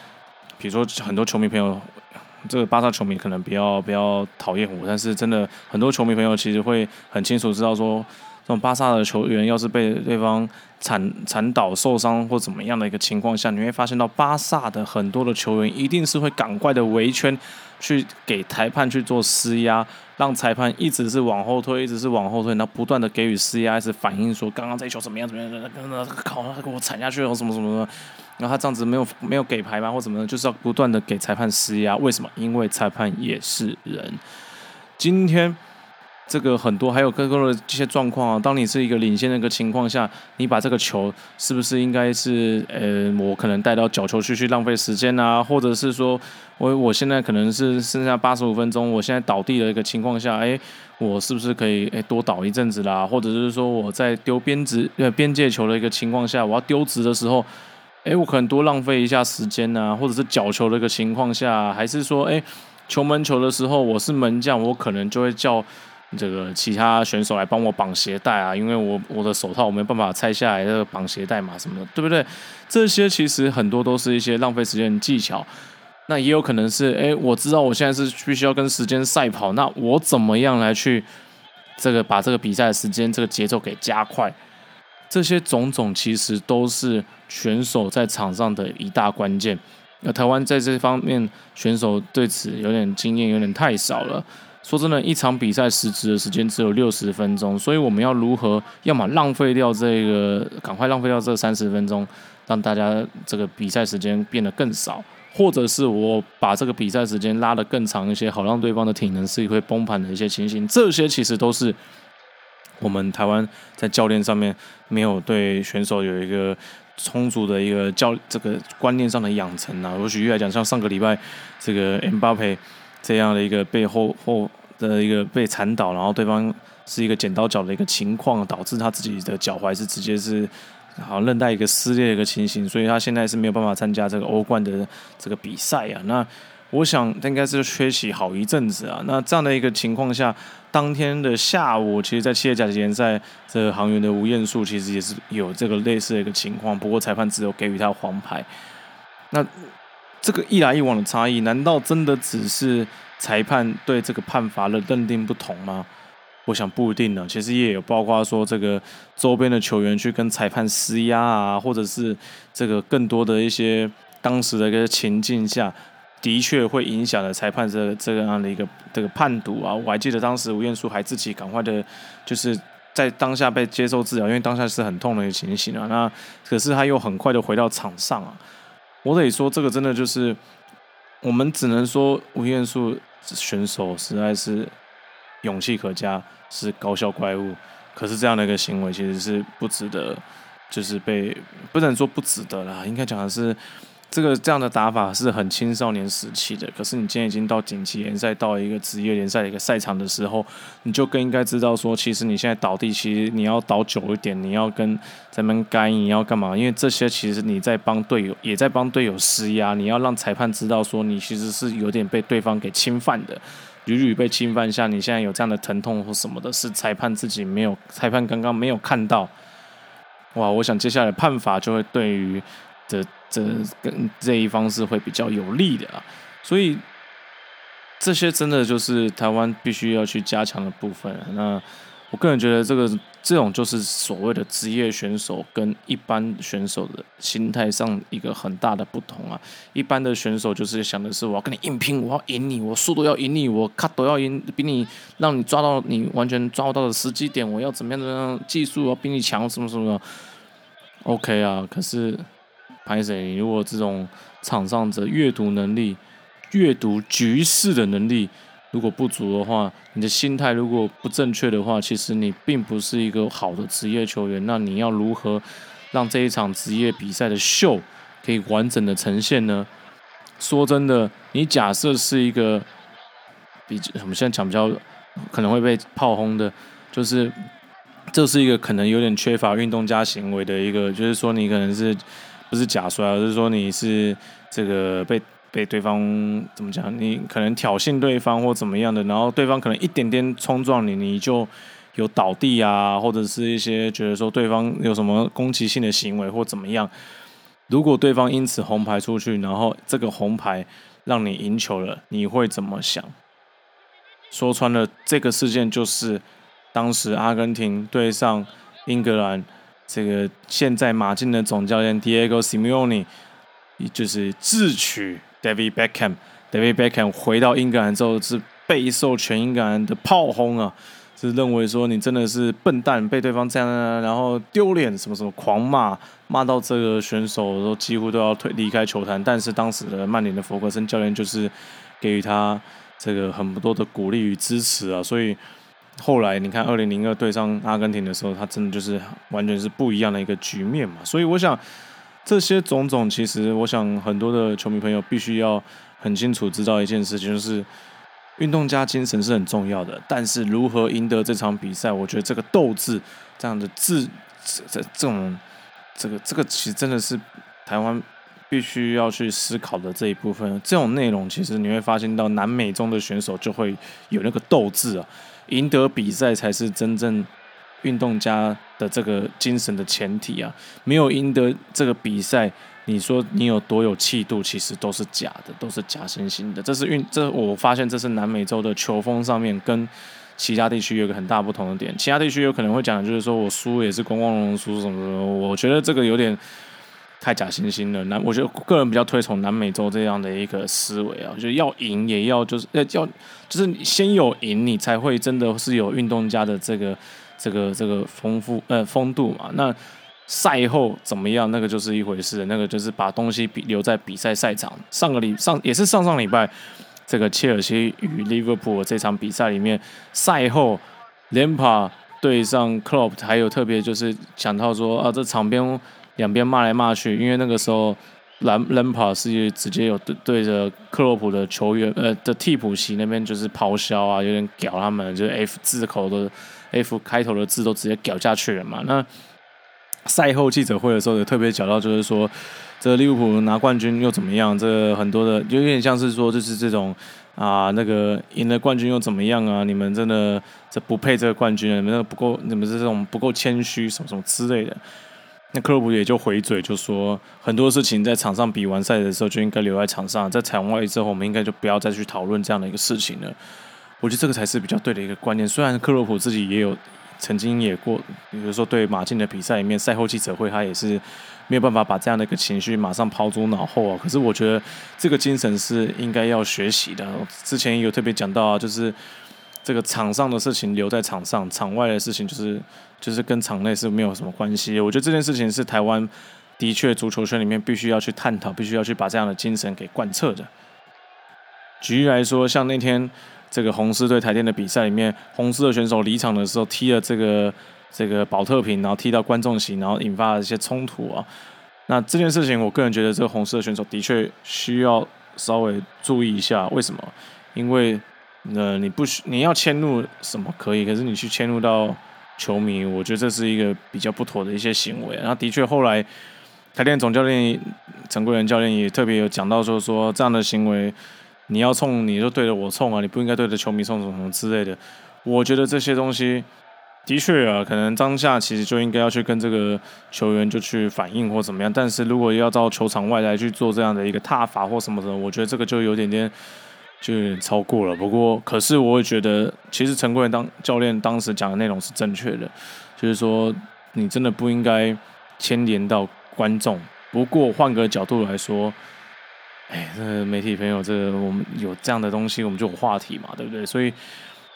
Speaker 1: 比如说很多球迷朋友，这个巴萨球迷可能比较比较讨厌我，但是真的很多球迷朋友其实会很清楚知道说。这种巴萨的球员要是被对方铲铲倒、受伤或怎么样的一个情况下，你会发现到巴萨的很多的球员一定是会赶快的围圈，去给裁判去做施压，让裁判一直是往后退，一直是往后退，然后不断的给予施压，是反映说刚刚这球怎么样怎么样，刚刚靠他给我铲下去了什么什么什么，然后他这样子没有没有给牌吗或怎么的，就是要不断的给裁判施压，为什么？因为裁判也是人，今天。这个很多还有更多的这些状况啊，当你是一个领先的一个情况下，你把这个球是不是应该是呃，我可能带到角球区去浪费时间啊，或者是说我我现在可能是剩下八十五分钟，我现在倒地的一个情况下，哎，我是不是可以哎多倒一阵子啦？或者是说我在丢边直呃边界球的一个情况下，我要丢直的时候，哎，我可能多浪费一下时间啊，或者是角球的一个情况下，还是说哎球门球的时候，我是门将，我可能就会叫。这个其他选手来帮我绑鞋带啊，因为我我的手套我没办法拆下来，这个绑鞋带嘛什么的，对不对？这些其实很多都是一些浪费时间的技巧。那也有可能是，哎，我知道我现在是必须要跟时间赛跑，那我怎么样来去这个把这个比赛的时间这个节奏给加快？这些种种其实都是选手在场上的一大关键。那台湾在这方面选手对此有点经验，有点太少了。说真的，一场比赛实质的时间只有六十分钟，所以我们要如何，要么浪费掉这个，赶快浪费掉这三十分钟，让大家这个比赛时间变得更少，或者是我把这个比赛时间拉得更长一些，好让对方的体能是会崩盘的一些情形，这些其实都是我们台湾在教练上面没有对选手有一个充足的一个教这个观念上的养成啊。我举例来讲，像上个礼拜这个 M 巴佩。这样的一个背后后的一个被铲倒，然后对方是一个剪刀脚的一个情况，导致他自己的脚踝是直接是好像韧带一个撕裂的一个情形，所以他现在是没有办法参加这个欧冠的这个比赛啊。那我想他应该是缺席好一阵子啊。那这样的一个情况下，当天的下午，其实，在企业甲级联赛，这个航员的吴彦树其实也是有这个类似的一个情况，不过裁判只有给予他黄牌。那这个一来一往的差异，难道真的只是裁判对这个判罚的认定不同吗？我想不一定呢。其实也有包括说，这个周边的球员去跟裁判施压啊，或者是这个更多的一些当时的一个情境下，的确会影响了裁判这这样的一个这个判读啊。我还记得当时吴彦书还自己赶快的，就是在当下被接受治疗，因为当下是很痛的一个情形啊。那可是他又很快的回到场上啊。我得说，这个真的就是，我们只能说吴彦树选手实在是勇气可嘉，是高效怪物。可是这样的一个行为，其实是不值得，就是被不能说不值得啦，应该讲的是。这个这样的打法是很青少年时期的，可是你今天已经到顶级联赛，到一个职业联赛的一个赛场的时候，你就更应该知道说，其实你现在倒地，其实你要倒久一点，你要跟咱们该你要干嘛？因为这些其实你在帮队友，也在帮队友施压，你要让裁判知道说，你其实是有点被对方给侵犯的，屡屡被侵犯下，你现在有这样的疼痛或什么的，是裁判自己没有，裁判刚刚没有看到。哇，我想接下来判罚就会对于。这这跟这一方是会比较有利的啊，所以这些真的就是台湾必须要去加强的部分。那我个人觉得，这个这种就是所谓的职业选手跟一般选手的心态上一个很大的不同啊。一般的选手就是想的是，我要跟你硬拼，我要赢你，我速度要赢你，我卡都要赢，比你让你抓到你完全抓不到的时机点，我要怎么样怎么样，技术要比你强，什么什么。OK 啊，可是。拍谁？如果这种场上的阅读能力、阅读局势的能力如果不足的话，你的心态如果不正确的话，其实你并不是一个好的职业球员。那你要如何让这一场职业比赛的秀可以完整的呈现呢？说真的，你假设是一个比我们现在讲比较可能会被炮轰的，就是这是一个可能有点缺乏运动家行为的一个，就是说你可能是不是假摔，而是说你是这个被。被对方怎么讲？你可能挑衅对方或怎么样的，然后对方可能一点点冲撞你，你就有倒地啊，或者是一些觉得说对方有什么攻击性的行为或怎么样。如果对方因此红牌出去，然后这个红牌让你赢球了，你会怎么想？说穿了，这个事件就是当时阿根廷对上英格兰，这个现在马竞的总教练 Diego Simeone，就是智取。David Beckham，David Beckham 回到英格兰之后是备受全英格兰的炮轰啊，是认为说你真的是笨蛋，被对方这样，然后丢脸什么什么狂骂，骂到这个选手都几乎都要退离开球坛。但是当时的曼联的弗格森教练就是给予他这个很多的鼓励与支持啊，所以后来你看二零零二对上阿根廷的时候，他真的就是完全是不一样的一个局面嘛。所以我想。这些种种，其实我想很多的球迷朋友必须要很清楚知道一件事情，就是运动家精神是很重要的。但是如何赢得这场比赛，我觉得这个斗志这样的志这这种这个这个其实真的是台湾必须要去思考的这一部分。这种内容其实你会发现到南美中的选手就会有那个斗志啊，赢得比赛才是真正。运动家的这个精神的前提啊，没有赢得这个比赛，你说你有多有气度，其实都是假的，都是假惺惺的。这是运，这我发现这是南美洲的球风上面跟其他地区有个很大不同的点。其他地区有可能会讲就是说我输也是光光荣荣输什么什么，我觉得这个有点太假惺惺了。南，我觉得个人比较推崇南美洲这样的一个思维啊，就是要赢也要就是要要就是先有赢，你才会真的是有运动家的这个。这个这个丰富呃风度嘛，那赛后怎么样？那个就是一回事，那个就是把东西比留在比赛赛场。上个礼上也是上上礼拜，这个切尔西与利物浦这场比赛里面，赛后连帕对上克洛普，还有特别就是讲到说啊，这场边两边骂来骂去，因为那个时候兰兰帕是直接有对对着克洛普的球员呃的替补席那边就是咆哮啊，有点屌他们，就是 F 字口的。F 开头的字都直接屌下去了嘛？那赛后记者会的时候也特别讲到，就是说这利物浦拿冠军又怎么样？这很多的就有点像是说，就是这种啊，那个赢了冠军又怎么样啊？你们真的这不配这个冠军，你们那不够，你们这种不够谦虚，什么什么之类的。那克洛普也就回嘴就说，很多事情在场上比完赛的时候就应该留在场上，在场外之后我们应该就不要再去讨论这样的一个事情了。我觉得这个才是比较对的一个观念。虽然克洛普自己也有曾经也过，比如说对马竞的比赛里面赛后记者会，他也是没有办法把这样的一个情绪马上抛诸脑后啊。可是我觉得这个精神是应该要学习的。之前有特别讲到啊，就是这个场上的事情留在场上，场外的事情就是就是跟场内是没有什么关系。我觉得这件事情是台湾的确足球圈里面必须要去探讨，必须要去把这样的精神给贯彻的。举例来说，像那天。这个红狮对台电的比赛里面，红狮的选手离场的时候踢了这个这个保特瓶，然后踢到观众席，然后引发了一些冲突啊。那这件事情，我个人觉得这个红狮的选手的确需要稍微注意一下。为什么？因为那，你不需你要迁怒什么可以，可是你去迁怒到球迷，我觉得这是一个比较不妥的一些行为。然后的确后来台电总教练陈贵仁教练也特别有讲到说说这样的行为。你要冲你就对着我冲啊！你不应该对着球迷冲什么什么之类的。我觉得这些东西的确啊，可能当下其实就应该要去跟这个球员就去反映或怎么样。但是如果要到球场外来去做这样的一个踏法或什么的，我觉得这个就有点点就有点超过了。不过，可是我会觉得，其实陈贵当教练当时讲的内容是正确的，就是说你真的不应该牵连到观众。不过换个角度来说。哎，这个媒体朋友，这个我们有这样的东西，我们就有话题嘛，对不对？所以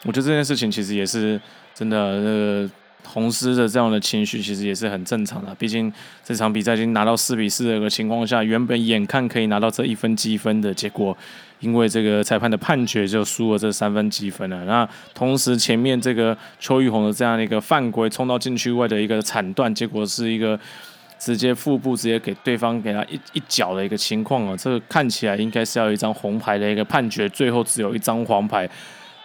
Speaker 1: 我觉得这件事情其实也是真的，呃，红狮的这样的情绪其实也是很正常的。毕竟这场比赛已经拿到四比四的一个情况下，原本眼看可以拿到这一分积分的结果，因为这个裁判的判决就输了这三分积分了。那同时前面这个邱玉红的这样的一个犯规冲到禁区外的一个铲断，结果是一个直接腹部直接给对方给他一一脚的一个情况啊，这个看起来应该是要一张红牌的一个判决，最后只有一张黄牌。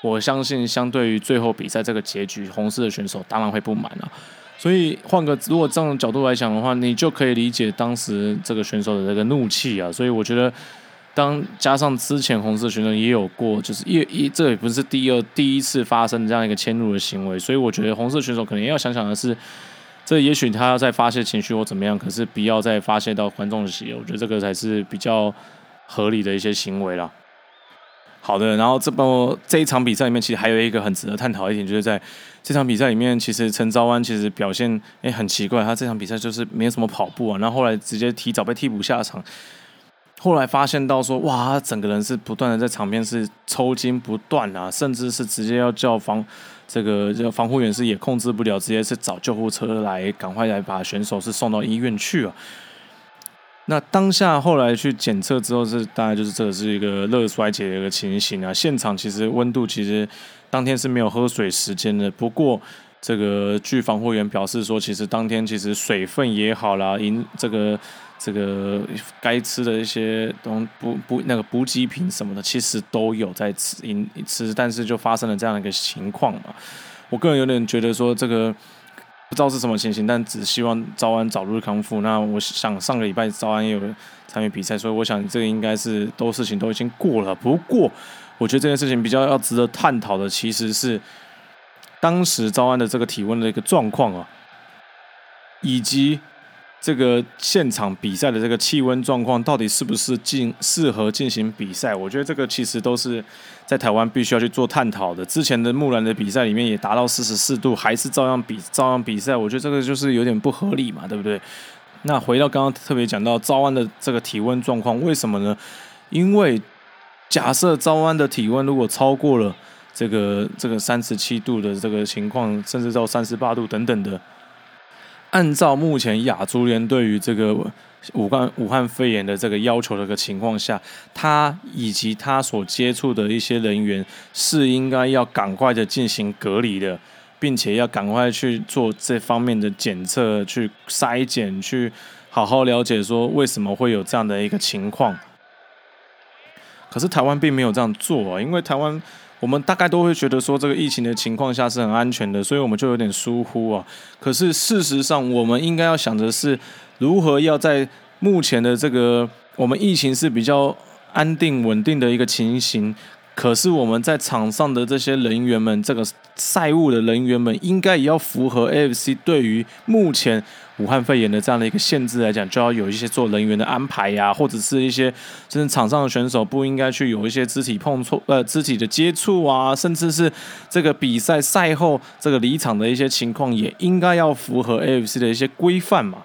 Speaker 1: 我相信相对于最后比赛这个结局，红色的选手当然会不满了。所以换个如果这样的角度来讲的话，你就可以理解当时这个选手的这个怒气啊。所以我觉得。当加上之前红色选手也有过，就是一一这也不是第二第一次发生这样一个迁入的行为，所以我觉得红色选手可能要想想的是，这也许他要再发泄情绪或怎么样，可是不要再发泄到观众席，我觉得这个才是比较合理的一些行为啦。好的，然后这波这一场比赛里面，其实还有一个很值得探讨一点，就是在这场比赛里面，其实陈昭安其实表现诶很奇怪，他这场比赛就是没有什么跑步啊，然后后来直接提早被替补下场。后来发现到说，哇，他整个人是不断的在场边是抽筋不断啊，甚至是直接要叫防这个这防护员是也控制不了，直接是找救护车来赶快来把选手是送到医院去啊。那当下后来去检测之后是大概就是这是一个热衰竭的一个情形啊。现场其实温度其实当天是没有喝水时间的，不过这个据防护员表示说，其实当天其实水分也好啦，饮这个。这个该吃的一些东补补那个补给品什么的，其实都有在吃饮吃，但是就发生了这样的一个情况嘛。我个人有点觉得说这个不知道是什么情形，但只希望早安早日康复。那我想上个礼拜早安也有参与比赛，所以我想这个应该是都事情都已经过了。不过我觉得这件事情比较要值得探讨的，其实是当时招安的这个体温的一个状况啊，以及。这个现场比赛的这个气温状况到底是不是进适合进行比赛？我觉得这个其实都是在台湾必须要去做探讨的。之前的木兰的比赛里面也达到四十四度，还是照样比照样比赛，我觉得这个就是有点不合理嘛，对不对？那回到刚刚特别讲到招安的这个体温状况，为什么呢？因为假设招安的体温如果超过了这个这个三十七度的这个情况，甚至到三十八度等等的。按照目前亚足联对于这个武汉武汉肺炎的这个要求的个情况下，他以及他所接触的一些人员是应该要赶快的进行隔离的，并且要赶快去做这方面的检测、去筛检、去好好了解说为什么会有这样的一个情况。可是台湾并没有这样做啊，因为台湾。我们大概都会觉得说，这个疫情的情况下是很安全的，所以我们就有点疏忽啊。可是事实上，我们应该要想的是，如何要在目前的这个我们疫情是比较安定稳定的一个情形。可是我们在场上的这些人员们，这个赛务的人员们，应该也要符合 AFC 对于目前武汉肺炎的这样的一个限制来讲，就要有一些做人员的安排呀，或者是一些甚至场上的选手不应该去有一些肢体碰触呃肢体的接触啊，甚至是这个比赛赛后这个离场的一些情况，也应该要符合 AFC 的一些规范嘛。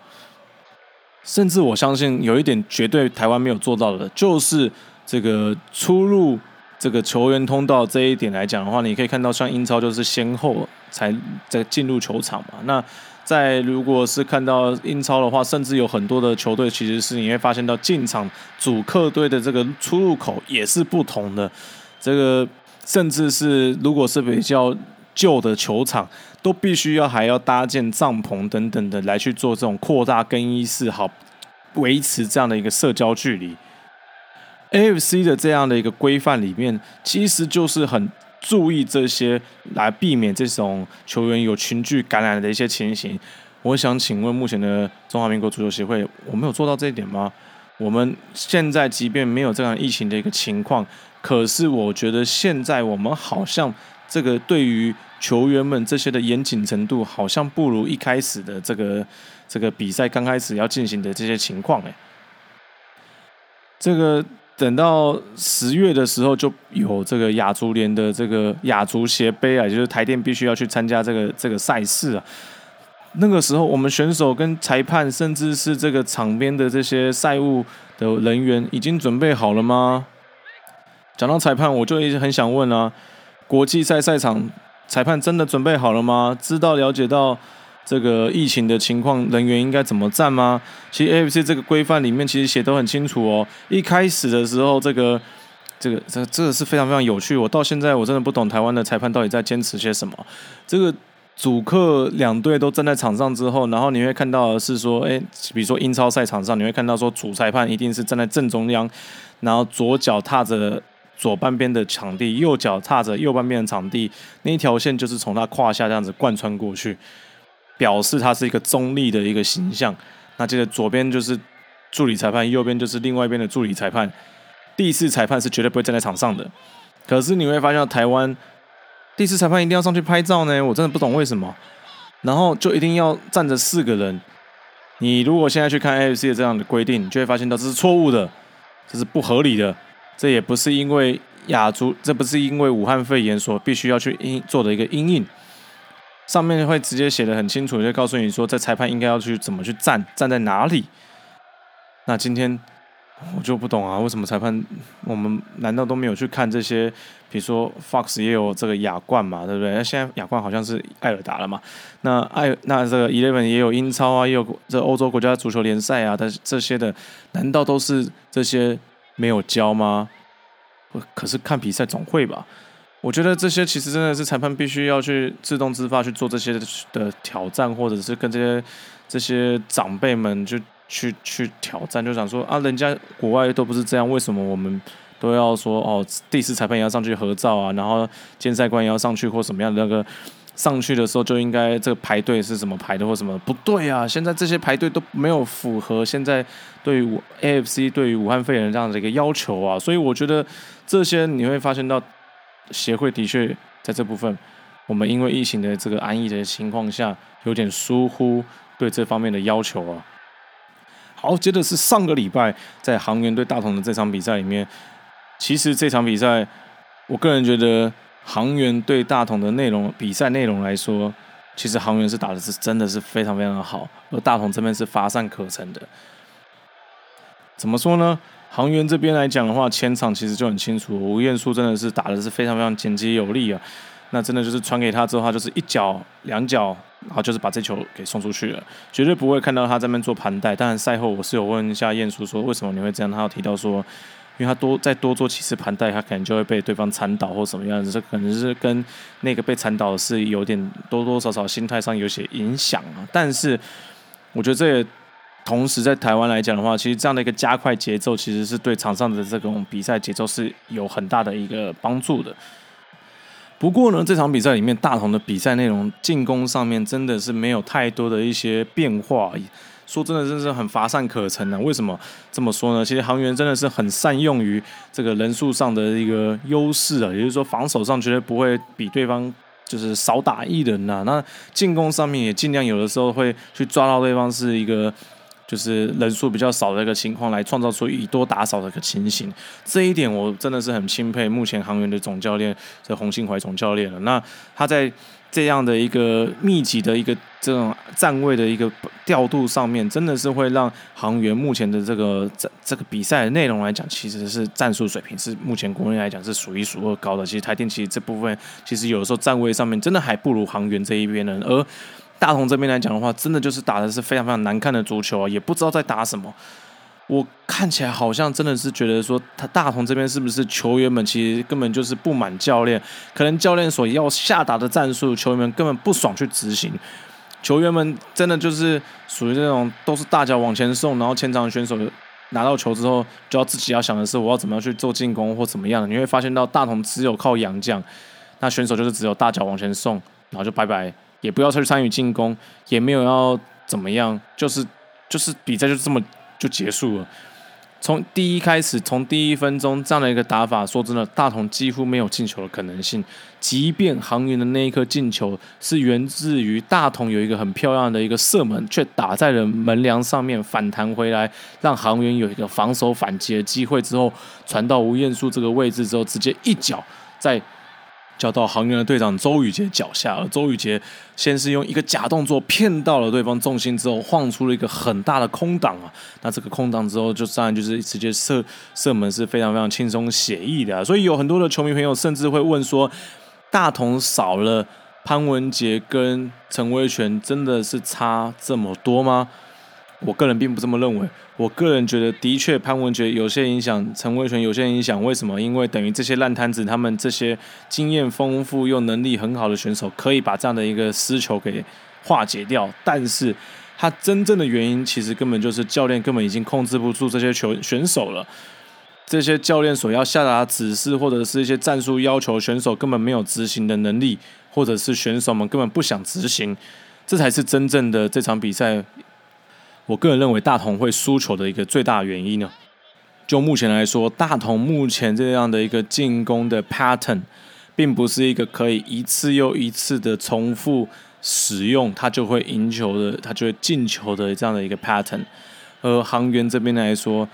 Speaker 1: 甚至我相信有一点绝对台湾没有做到的，就是这个出入。这个球员通道这一点来讲的话，你可以看到，像英超就是先后才在进入球场嘛。那在如果是看到英超的话，甚至有很多的球队其实是你会发现到进场主客队的这个出入口也是不同的。这个甚至是如果是比较旧的球场，都必须要还要搭建帐篷等等的来去做这种扩大更衣室，好维持这样的一个社交距离。AFC 的这样的一个规范里面，其实就是很注意这些，来避免这种球员有群聚感染的一些情形。我想请问，目前的中华民国足球协会，我们有做到这一点吗？我们现在即便没有这样疫情的一个情况，可是我觉得现在我们好像这个对于球员们这些的严谨程度，好像不如一开始的这个这个比赛刚开始要进行的这些情况。哎，这个。等到十月的时候，就有这个亚足联的这个亚足协杯啊，就是台电必须要去参加这个这个赛事啊。那个时候，我们选手跟裁判，甚至是这个场边的这些赛务的人员，已经准备好了吗？讲到裁判，我就一直很想问啊，国际赛赛场裁判真的准备好了吗？知道了解到。这个疫情的情况，人员应该怎么站吗？其实 AFC 这个规范里面其实写都很清楚哦。一开始的时候，这个这个这这个是非常非常有趣。我到现在我真的不懂台湾的裁判到底在坚持些什么。这个主客两队都站在场上之后，然后你会看到的是说，哎，比如说英超赛场上，你会看到说主裁判一定是站在正中央，然后左脚踏着左半边的场地，右脚踏着右半边的场地，那一条线就是从他胯下这样子贯穿过去，表示他是一个中立的一个形象。那接着左边就是助理裁判，右边就是另外一边的助理裁判。第四裁判是绝对不会站在场上的，可是你会发现台湾第四裁判一定要上去拍照呢，我真的不懂为什么。然后就一定要站着四个人。你如果现在去看 AFC 的这样的规定，你就会发现到这是错误的，这是不合理的。这也不是因为亚足，这不是因为武汉肺炎所必须要去应做的一个阴影。上面会直接写的很清楚，就告诉你说，这裁判应该要去怎么去站，站在哪里。那今天。我就不懂啊，为什么裁判我们难道都没有去看这些？比如说 Fox 也有这个亚冠嘛，对不对？那现在亚冠好像是艾尔达了嘛？那艾那这个 Eleven 也有英超啊，也有这欧洲国家足球联赛啊，但是这些的难道都是这些没有教吗？可是看比赛总会吧？我觉得这些其实真的是裁判必须要去自动自发去做这些的挑战，或者是跟这些这些长辈们就。去去挑战，就想说啊，人家国外都不是这样，为什么我们都要说哦，第四裁判也要上去合照啊，然后监赛官也要上去或什么样的那个上去的时候就应该这个排队是怎么排的或什么？不对啊，现在这些排队都没有符合现在对于 AFC 对于武汉肺炎这样的一个要求啊，所以我觉得这些你会发现到协会的确在这部分，我们因为疫情的这个安逸的情况下，有点疏忽对这方面的要求啊。好，接着是上个礼拜在航员对大同的这场比赛里面，其实这场比赛，我个人觉得航员对大同的内容比赛内容来说，其实航员是打的是真的是非常非常的好，而大同这边是乏善可陈的。怎么说呢？航员这边来讲的话，前场其实就很清楚，吴彦姝真的是打的是非常非常简洁有力啊。那真的就是传给他之后，他就是一脚两脚，然后就是把这球给送出去了，绝对不会看到他这边做盘带。当然赛后我是有问一下燕叔说为什么你会这样，他有提到说，因为他多再多做几次盘带，他可能就会被对方铲倒或什么样子，这可能是跟那个被铲倒是有点多多少少心态上有些影响啊。但是我觉得这也同时在台湾来讲的话，其实这样的一个加快节奏，其实是对场上的这种比赛节奏是有很大的一个帮助的。不过呢，这场比赛里面大同的比赛内容，进攻上面真的是没有太多的一些变化。说真的，真是很乏善可陈的。为什么这么说呢？其实航员真的是很善用于这个人数上的一个优势啊，也就是说防守上绝对不会比对方就是少打一人呐。那进攻上面也尽量有的时候会去抓到对方是一个。就是人数比较少的一个情况，来创造出以多打少的一个情形。这一点我真的是很钦佩目前航员的总教练这洪信怀总教练了。那他在这样的一个密集的一个这种站位的一个调度上面，真的是会让航员目前的这个这这个比赛的内容来讲，其实是战术水平是目前国内来讲是数一数二高的。其实台电其实这部分其实有的时候站位上面真的还不如航员这一边呢，而。大同这边来讲的话，真的就是打的是非常非常难看的足球啊，也不知道在打什么。我看起来好像真的是觉得说，他大同这边是不是球员们其实根本就是不满教练，可能教练所要下达的战术，球员们根本不爽去执行。球员们真的就是属于这种都是大脚往前送，然后前场选手拿到球之后，就要自己要想的是我要怎么样去做进攻或怎么样的。你会发现到大同只有靠洋将，那选手就是只有大脚往前送，然后就拜拜。也不要去参与进攻，也没有要怎么样，就是就是比赛就这么就结束了。从第一开始，从第一分钟这样的一个打法，说真的，大同几乎没有进球的可能性。即便航员的那一颗进球是源自于大同有一个很漂亮的一个射门，却打在了门梁上面，反弹回来，让航员有一个防守反击的机会之后，传到吴彦姝这个位置之后，直接一脚在。交到航员的队长周宇杰脚下，而周宇杰先是用一个假动作骗到了对方重心之后，晃出了一个很大的空档啊！那这个空档之后，就当然就是直接射射门是非常非常轻松写意的。所以有很多的球迷朋友甚至会问说：大同少了潘文杰跟陈威权，真的是差这么多吗？我个人并不这么认为。我个人觉得，的确潘文杰有些影响，陈威权有些影响。为什么？因为等于这些烂摊子，他们这些经验丰富又能力很好的选手，可以把这样的一个失球给化解掉。但是，他真正的原因，其实根本就是教练根本已经控制不住这些球选手了。这些教练所要下达指示，或者是一些战术要求，选手根本没有执行的能力，或者是选手们根本不想执行，这才是真正的这场比赛。我个人认为大同会输球的一个最大原因呢，就目前来说，大同目前这样的一个进攻的 pattern，并不是一个可以一次又一次的重复使用，他就会赢球的，他就会进球的这样的一个 pattern。而航员这边来说，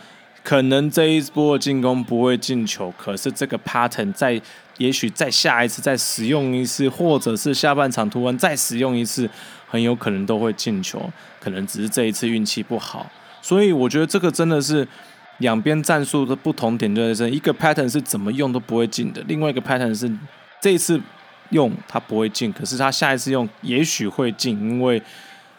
Speaker 1: 可能这一波进攻不会进球，可是这个 pattern 在也许再下一次再使用一次，或者是下半场突然再使用一次，很有可能都会进球，可能只是这一次运气不好。所以我觉得这个真的是两边战术的不同点就在这，一个 pattern 是怎么用都不会进的，另外一个 pattern 是这一次用它不会进，可是他下一次用也许会进，因为。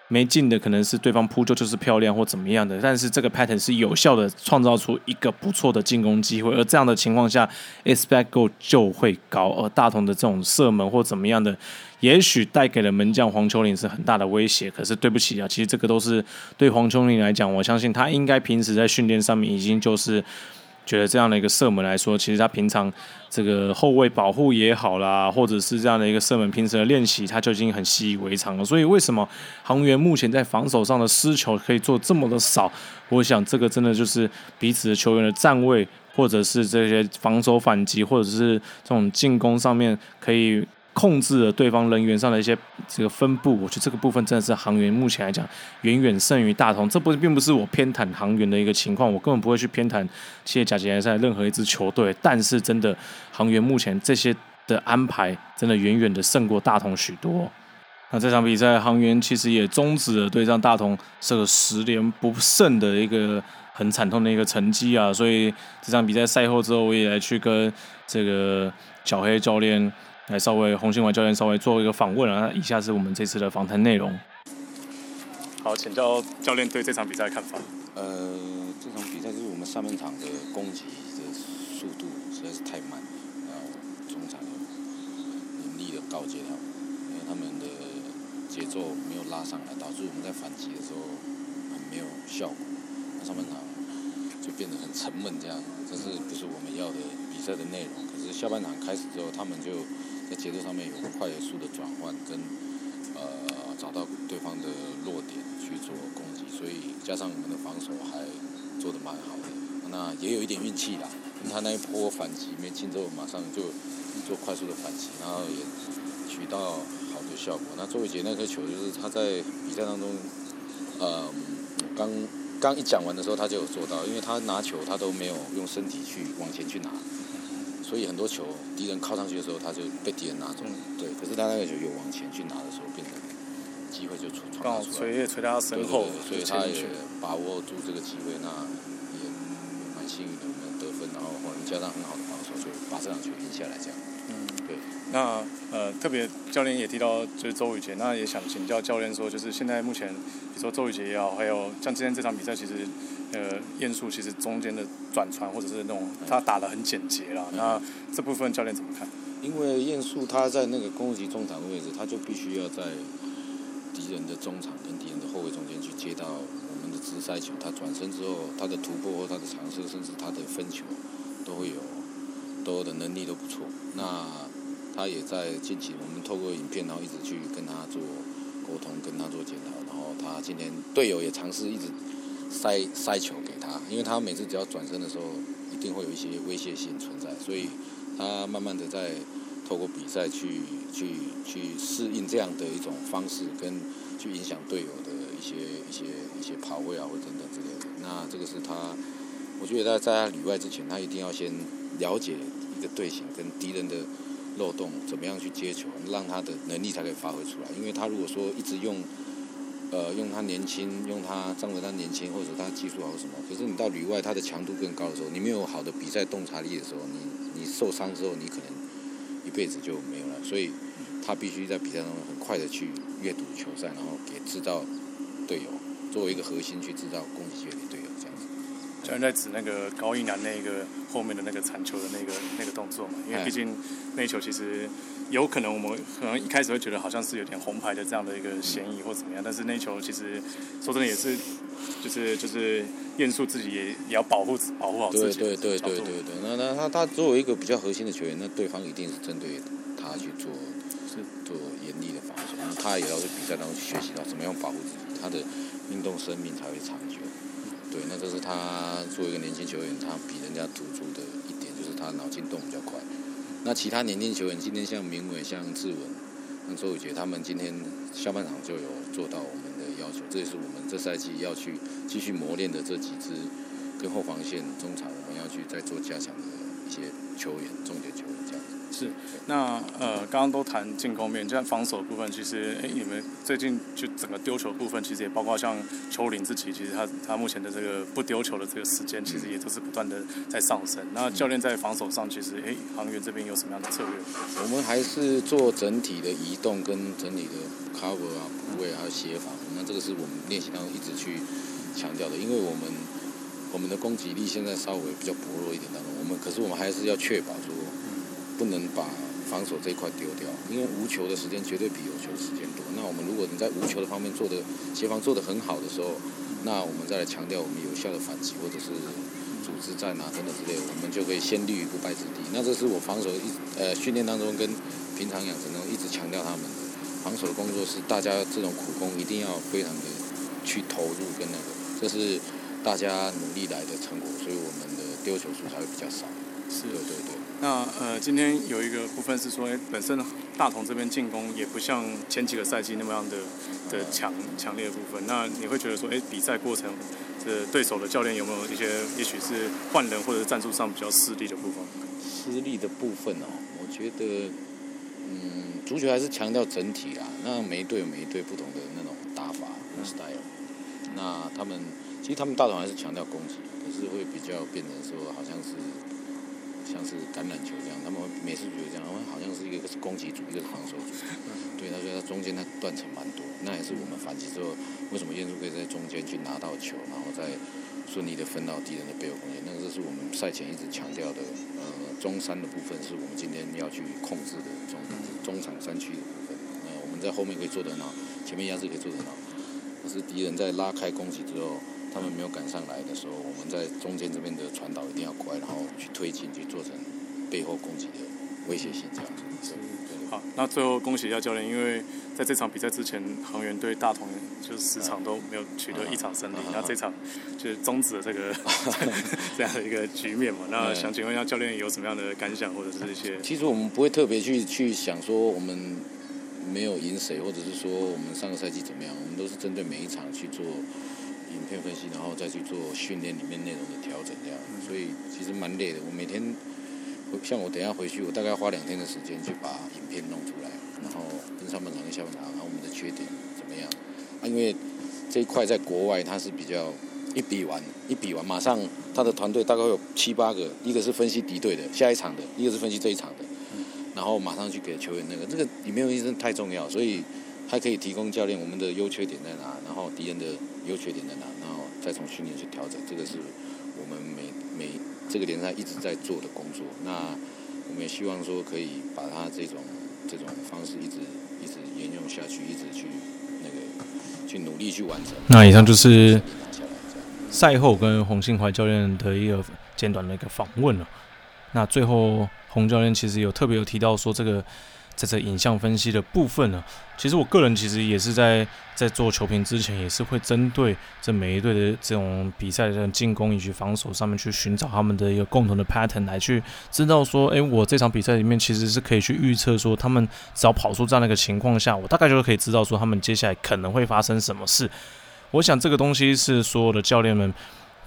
Speaker 1: 没进的可能是对方扑救就是漂亮或怎么样的，但是这个 pattern 是有效的创造出一个不错的进攻机会，而这样的情况下，expect goal 就会高。而大同的这种射门或怎么样的，也许带给了门将黄秋林是很大的威胁。可是对不起啊，其实这个都是对黄秋林来讲，我相信他应该平时在训练上面已经就是。觉得这样的一个射门来说，其实他平常这个后卫保护也好啦，或者是这样的一个射门平时的练习，他就已经很习以为常了。所以为什么航员目前在防守上的失球可以做这么的少？我想这个真的就是彼此球员的站位，或者是这些防守反击，或者是这种进攻上面可以。控制了对方人员上的一些这个分布，我觉得这个部分真的是航员目前来讲远远胜于大同。这不并不是我偏袒航员的一个情况，我根本不会去偏袒谢谢甲级联赛任何一支球队。但是真的航员目前这些的安排，真的远远的胜过大同许多。那这场比赛航员其实也终止了对上大同这个十连不胜的一个很惨痛的一个成绩啊。所以这场比赛赛后之后，我也来去跟这个小黑教练。来稍微红星丸教练稍微做一个访问啊，以下是我们这次的访谈内容。好，请教教练对这场比赛的看法。
Speaker 2: 呃，这场比赛就是我们上半场的攻击的速度实在是太慢，然后中场能力的高阶跳，因为他们的节奏没有拉上来，导致我们在反击的时候很没有效果。那上半场就变得很沉闷，这样，这是不是我们要的比赛的内容？可是下半场开始之后，他们就在节奏上面有快速的转换，跟呃找到对方的弱点去做攻击，所以加上我们的防守还做得蛮好的，那也有一点运气啦。他那一波反击没进之后，马上就做快速的反击，然后也取到好的效果。那周伟杰那颗球就是他在比赛当中，呃，刚刚一讲完的时候他就有做到，因为他拿球他都没有用身体去往前去拿。所以很多球敌人靠上去的时候，他就被敌人拿走。对，可是他那个球有往前去拿的时候，变成机会就出创造出来。
Speaker 1: 锤也锤到他身后，
Speaker 2: 所以他也把握住这个机会，那也蛮幸运的，我们得分，然后后来加上很好的防守，就把这场球赢下来这样。嗯，对。
Speaker 1: 那呃，特别教练也提到就是周宇杰，那也想请教教练说，就是现在目前，比如说周宇杰也好，还有像今天这场比赛，其实。呃，验数其实中间的转传或者是那种他打的很简洁了，那这部分教练怎么看？
Speaker 2: 因为验数他在那个攻击中场的位置，他就必须要在敌人的中场跟敌人的后卫中间去接到我们的直塞球，他转身之后，他的突破或他的尝试，甚至他的分球都会有，都的能力都不错。那他也在近期，我们透过影片，然后一直去跟他做沟通，跟他做检讨，然后他今天队友也尝试一直。塞塞球给他，因为他每次只要转身的时候，一定会有一些威胁性存在，所以他慢慢的在透过比赛去去去适应这样的一种方式，跟去影响队友的一些一些一些跑位啊，或等等之类的。那这个是他，我觉得在在他里外之前，他一定要先了解一个队形跟敌人的漏洞，怎么样去接球，让他的能力才可以发挥出来。因为他如果说一直用。呃，用他年轻，用他仗着他年轻，或者他技术好什么？可是你到旅外，他的强度更高的时候，你没有好的比赛洞察力的时候，你你受伤之后，你可能一辈子就没有了。所以，他必须在比赛中很快的去阅读球赛，然后给制造队友作为一个核心去制造攻击机会给队友这样。
Speaker 1: 教练在指那个高一男那个后面的那个铲球的那个那个动作嘛，因为毕竟那球其实有可能我们可能一开始会觉得好像是有点红牌的这样的一个嫌疑或怎么样，但是那球其实说真的也是就是就是验树自己也也要保护保护好自己。
Speaker 2: 对对对对对对，那那他他作为一个比较核心的球员，那对方一定是针对他去做
Speaker 1: 是。
Speaker 2: 做严厉的防守，那他也要在比赛当中学习到怎么样保护自己，他的运动生命才会长久。对，那这是他作为一个年轻球员，他比人家突出的一点，就是他脑筋动比较快。那其他年轻球员，今天像明伟、像志文、像周宇杰，他们今天下半场就有做到我们的要求，这也是我们这赛季要去继续磨练的这几支跟后防线、中场，我们要去再做加强的一些球员，重点球员这样。
Speaker 1: 是，那呃，刚刚都谈进攻面，就像防守部分，其实哎，你们最近就整个丢球部分，其实也包括像邱林自己，其实他他目前的这个不丢球的这个时间，其实也都是不断的在上升。那教练在防守上，其实哎，航员这边有什么样的策略？
Speaker 2: 我们还是做整体的移动跟整体的 cover 啊、补位还有协防，那这个是我们练习当中一直去强调的，因为我们我们的攻击力现在稍微比较薄弱一点当中，我们可是我们还是要确保说。不能把防守这一块丢掉，因为无球的时间绝对比有球的时间多。那我们如果你在无球的方面做的协防做得很好的时候，那我们再来强调我们有效的反击或者是组织战啊等等之类，我们就可以先立于不败之地。那这是我防守一呃训练当中跟平常养成中一直强调他们的防守的工作是大家这种苦工一定要非常的去投入跟那个，这是大家努力来的成果，所以我们的丢球数才会比较少。
Speaker 1: 是，
Speaker 2: 对对对。
Speaker 1: 那呃，今天有一个部分是说，哎，本身大同这边进攻也不像前几个赛季那么样的的强强烈的部分。那你会觉得说，哎，比赛过程这对手的教练有没有一些，也许是换人或者是战术上比较失利的部分？
Speaker 2: 失利的部分哦，我觉得，嗯，足球还是强调整体啦。那每一队有每一队不同的那种打法 style。那他们其实他们大同还是强调攻击，可是会比较变成说，好像是。像是橄榄球这样，他们每次觉得这样，他们好像是一个是攻击组，一个是防守组。对，他说他中间他断层蛮多，那也是我们反击之后，为什么燕叔可以在中间去拿到球，然后再顺利的分到敌人的背后空间？那个这是我们赛前一直强调的。呃，中山的部分是我们今天要去控制的中中场山区的部分。那我们在后面可以做得很好，前面压制可以做得很好。可是敌人在拉开攻击之后。他们没有赶上来的时候，我们在中间这边的传导一定要快，然后去推进，去做成背后攻击的威胁性这样子。
Speaker 1: 好，那最后恭喜一下教练，因为在这场比赛之前，航员对大同就是十场都没有取得一场胜利，那这场就是终止了这个 这样的一个局面嘛。那想请问一下教练有什么样的感想或者是一些？
Speaker 2: 其实我们不会特别去去想说我们没有赢谁，或者是说我们上个赛季怎么样，我们都是针对每一场去做。影片分析，然后再去做训练里面内容的调整，这样，所以其实蛮累的。我每天，像我等下回去，我大概花两天的时间去把影片弄出来，然后跟上半场跟下半场，然后我们的缺点怎么样？啊，因为这一块在国外它是比较一比完，一比完马上他的团队大概有七八个，一个是分析敌对的下一场的，一个是分析这一场的，然后马上去给球员那个，这个里面医生太重要，所以他可以提供教练我们的优缺点在哪，然后敌人的。优缺点在哪？然后再从训练去调整，这个是我们每每这个联赛一直在做的工作。那我们也希望说可以把它这种这种方式一直一直沿用下去，一直去那个去努力去完成。
Speaker 1: 那以上就是赛后跟洪信怀教练的一个简短的一个访问了。那最后洪教练其实有特别有提到说这个。在这影像分析的部分呢，其实我个人其实也是在在做球评之前，也是会针对这每一队的这种比赛的进攻以及防守上面去寻找他们的一个共同的 pattern 来去知道说，诶，我这场比赛里面其实是可以去预测说，他们只要跑出这样的一个情况下，我大概就可以知道说他们接下来可能会发生什么事。我想这个东西是所有的教练们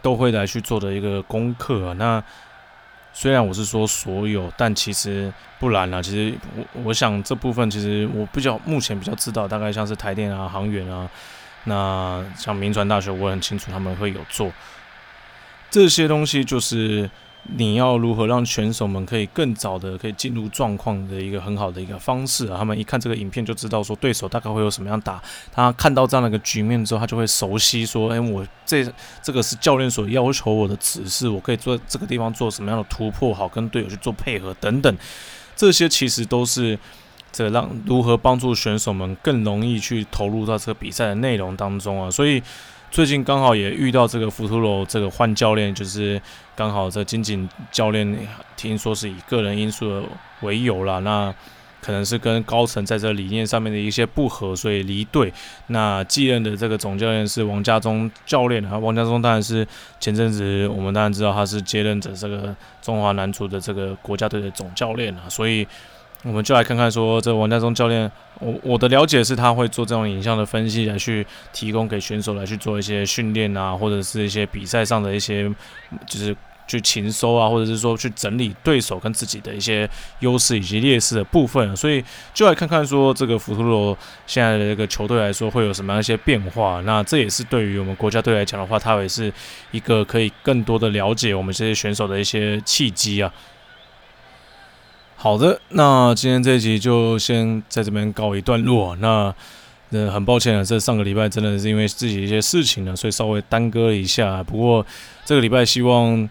Speaker 1: 都会来去做的一个功课。那虽然我是说所有，但其实不然啦。其实我我想这部分其实我比较目前比较知道，大概像是台电啊、航远啊，那像民传大学，我很清楚他们会有做这些东西，就是你要如何让选手们可以更早的可以进入状况的一个很好的一个方式啊？他们一看这个影片就知道说对手大概会有什么样打，他看到这样的一个局面之后，他就会熟悉说，哎，我这这个是教练所要求我的指示，我可以做这个地方做什么样的突破，好跟队友去做配合等等，这些其实都是这让如何帮助选手们更容易去投入到这个比赛的内容当中啊，所以。最近刚好也遇到这个福图罗这个换教练，就是刚好这金井教练听说是以个人因素为由啦，那可能是跟高层在这理念上面的一些不合，所以离队。那继任的这个总教练是王家忠教练啊，王家忠当然是前阵子我们当然知道他是接任着这个中华男足的这个国家队的总教练啊，所以。我们就来看看，说这王家忠教练，我我的了解是他会做这种影像的分析，来去提供给选手来去做一些训练啊，或者是一些比赛上的一些，就是去勤收啊，或者是说去整理对手跟自己的一些优势以及劣势的部分。所以就来看看说这个福图罗现在的这个球队来说会有什么样一些变化。那这也是对于我们国家队来讲的话，它也是一个可以更多的了解我们这些选手的一些契机啊。好的，那今天这一集就先在这边告一段落。那呃，很抱歉啊，这上个礼拜真的是因为自己一些事情呢，所以稍微耽搁了一下。不过这个礼拜希望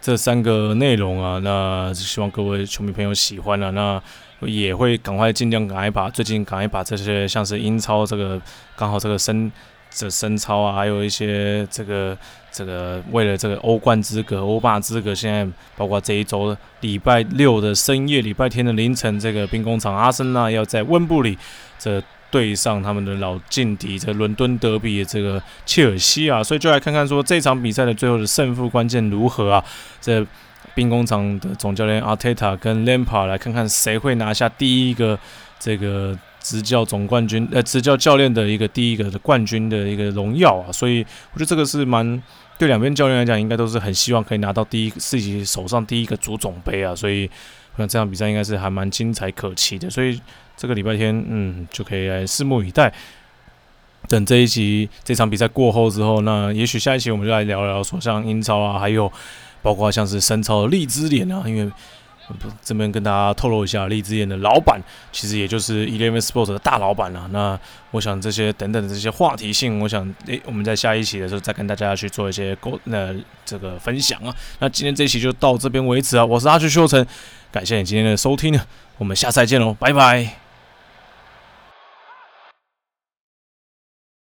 Speaker 1: 这三个内容啊，那希望各位球迷朋友喜欢了。那也会赶快尽量赶快把最近赶快把这些像是英超这个刚好这个升这升超啊，还有一些这个。这个为了这个欧冠资格、欧霸资格，现在包括这一周的礼拜六的深夜、礼拜天的凌晨，这个兵工厂阿森纳要在温布里这对上他们的老劲敌，这伦敦德比这个切尔西啊，所以就来看看说这场比赛的最后的胜负关键如何啊？这兵工厂的总教练阿特塔跟兰帕来看看谁会拿下第一个这个。执教总冠军，呃，执教教练的一个第一个的冠军的一个荣耀啊，所以我觉得这个是蛮对两边教练来讲，应该都是很希望可以拿到第一自己手上第一个足总杯啊，所以我想这场比赛应该是还蛮精彩可期的，所以这个礼拜天，嗯，就可以来拭目以待。等这一集这场比赛过后之后，那也许下一期我们就来聊聊说像英超啊，还有包括像是深超的荔枝脸啊，因为。不，这边跟大家透露一下，荔枝眼的老板其实也就是 Eleven Sports 的大老板了。那我想这些等等的这些话题性，我想诶，我们在下一期的时候再跟大家去做一些沟呃这个分享啊。那今天这一期就到这边为止啊，我是阿旭秀成，感谢你今天的收听，我们下次再见喽，拜拜。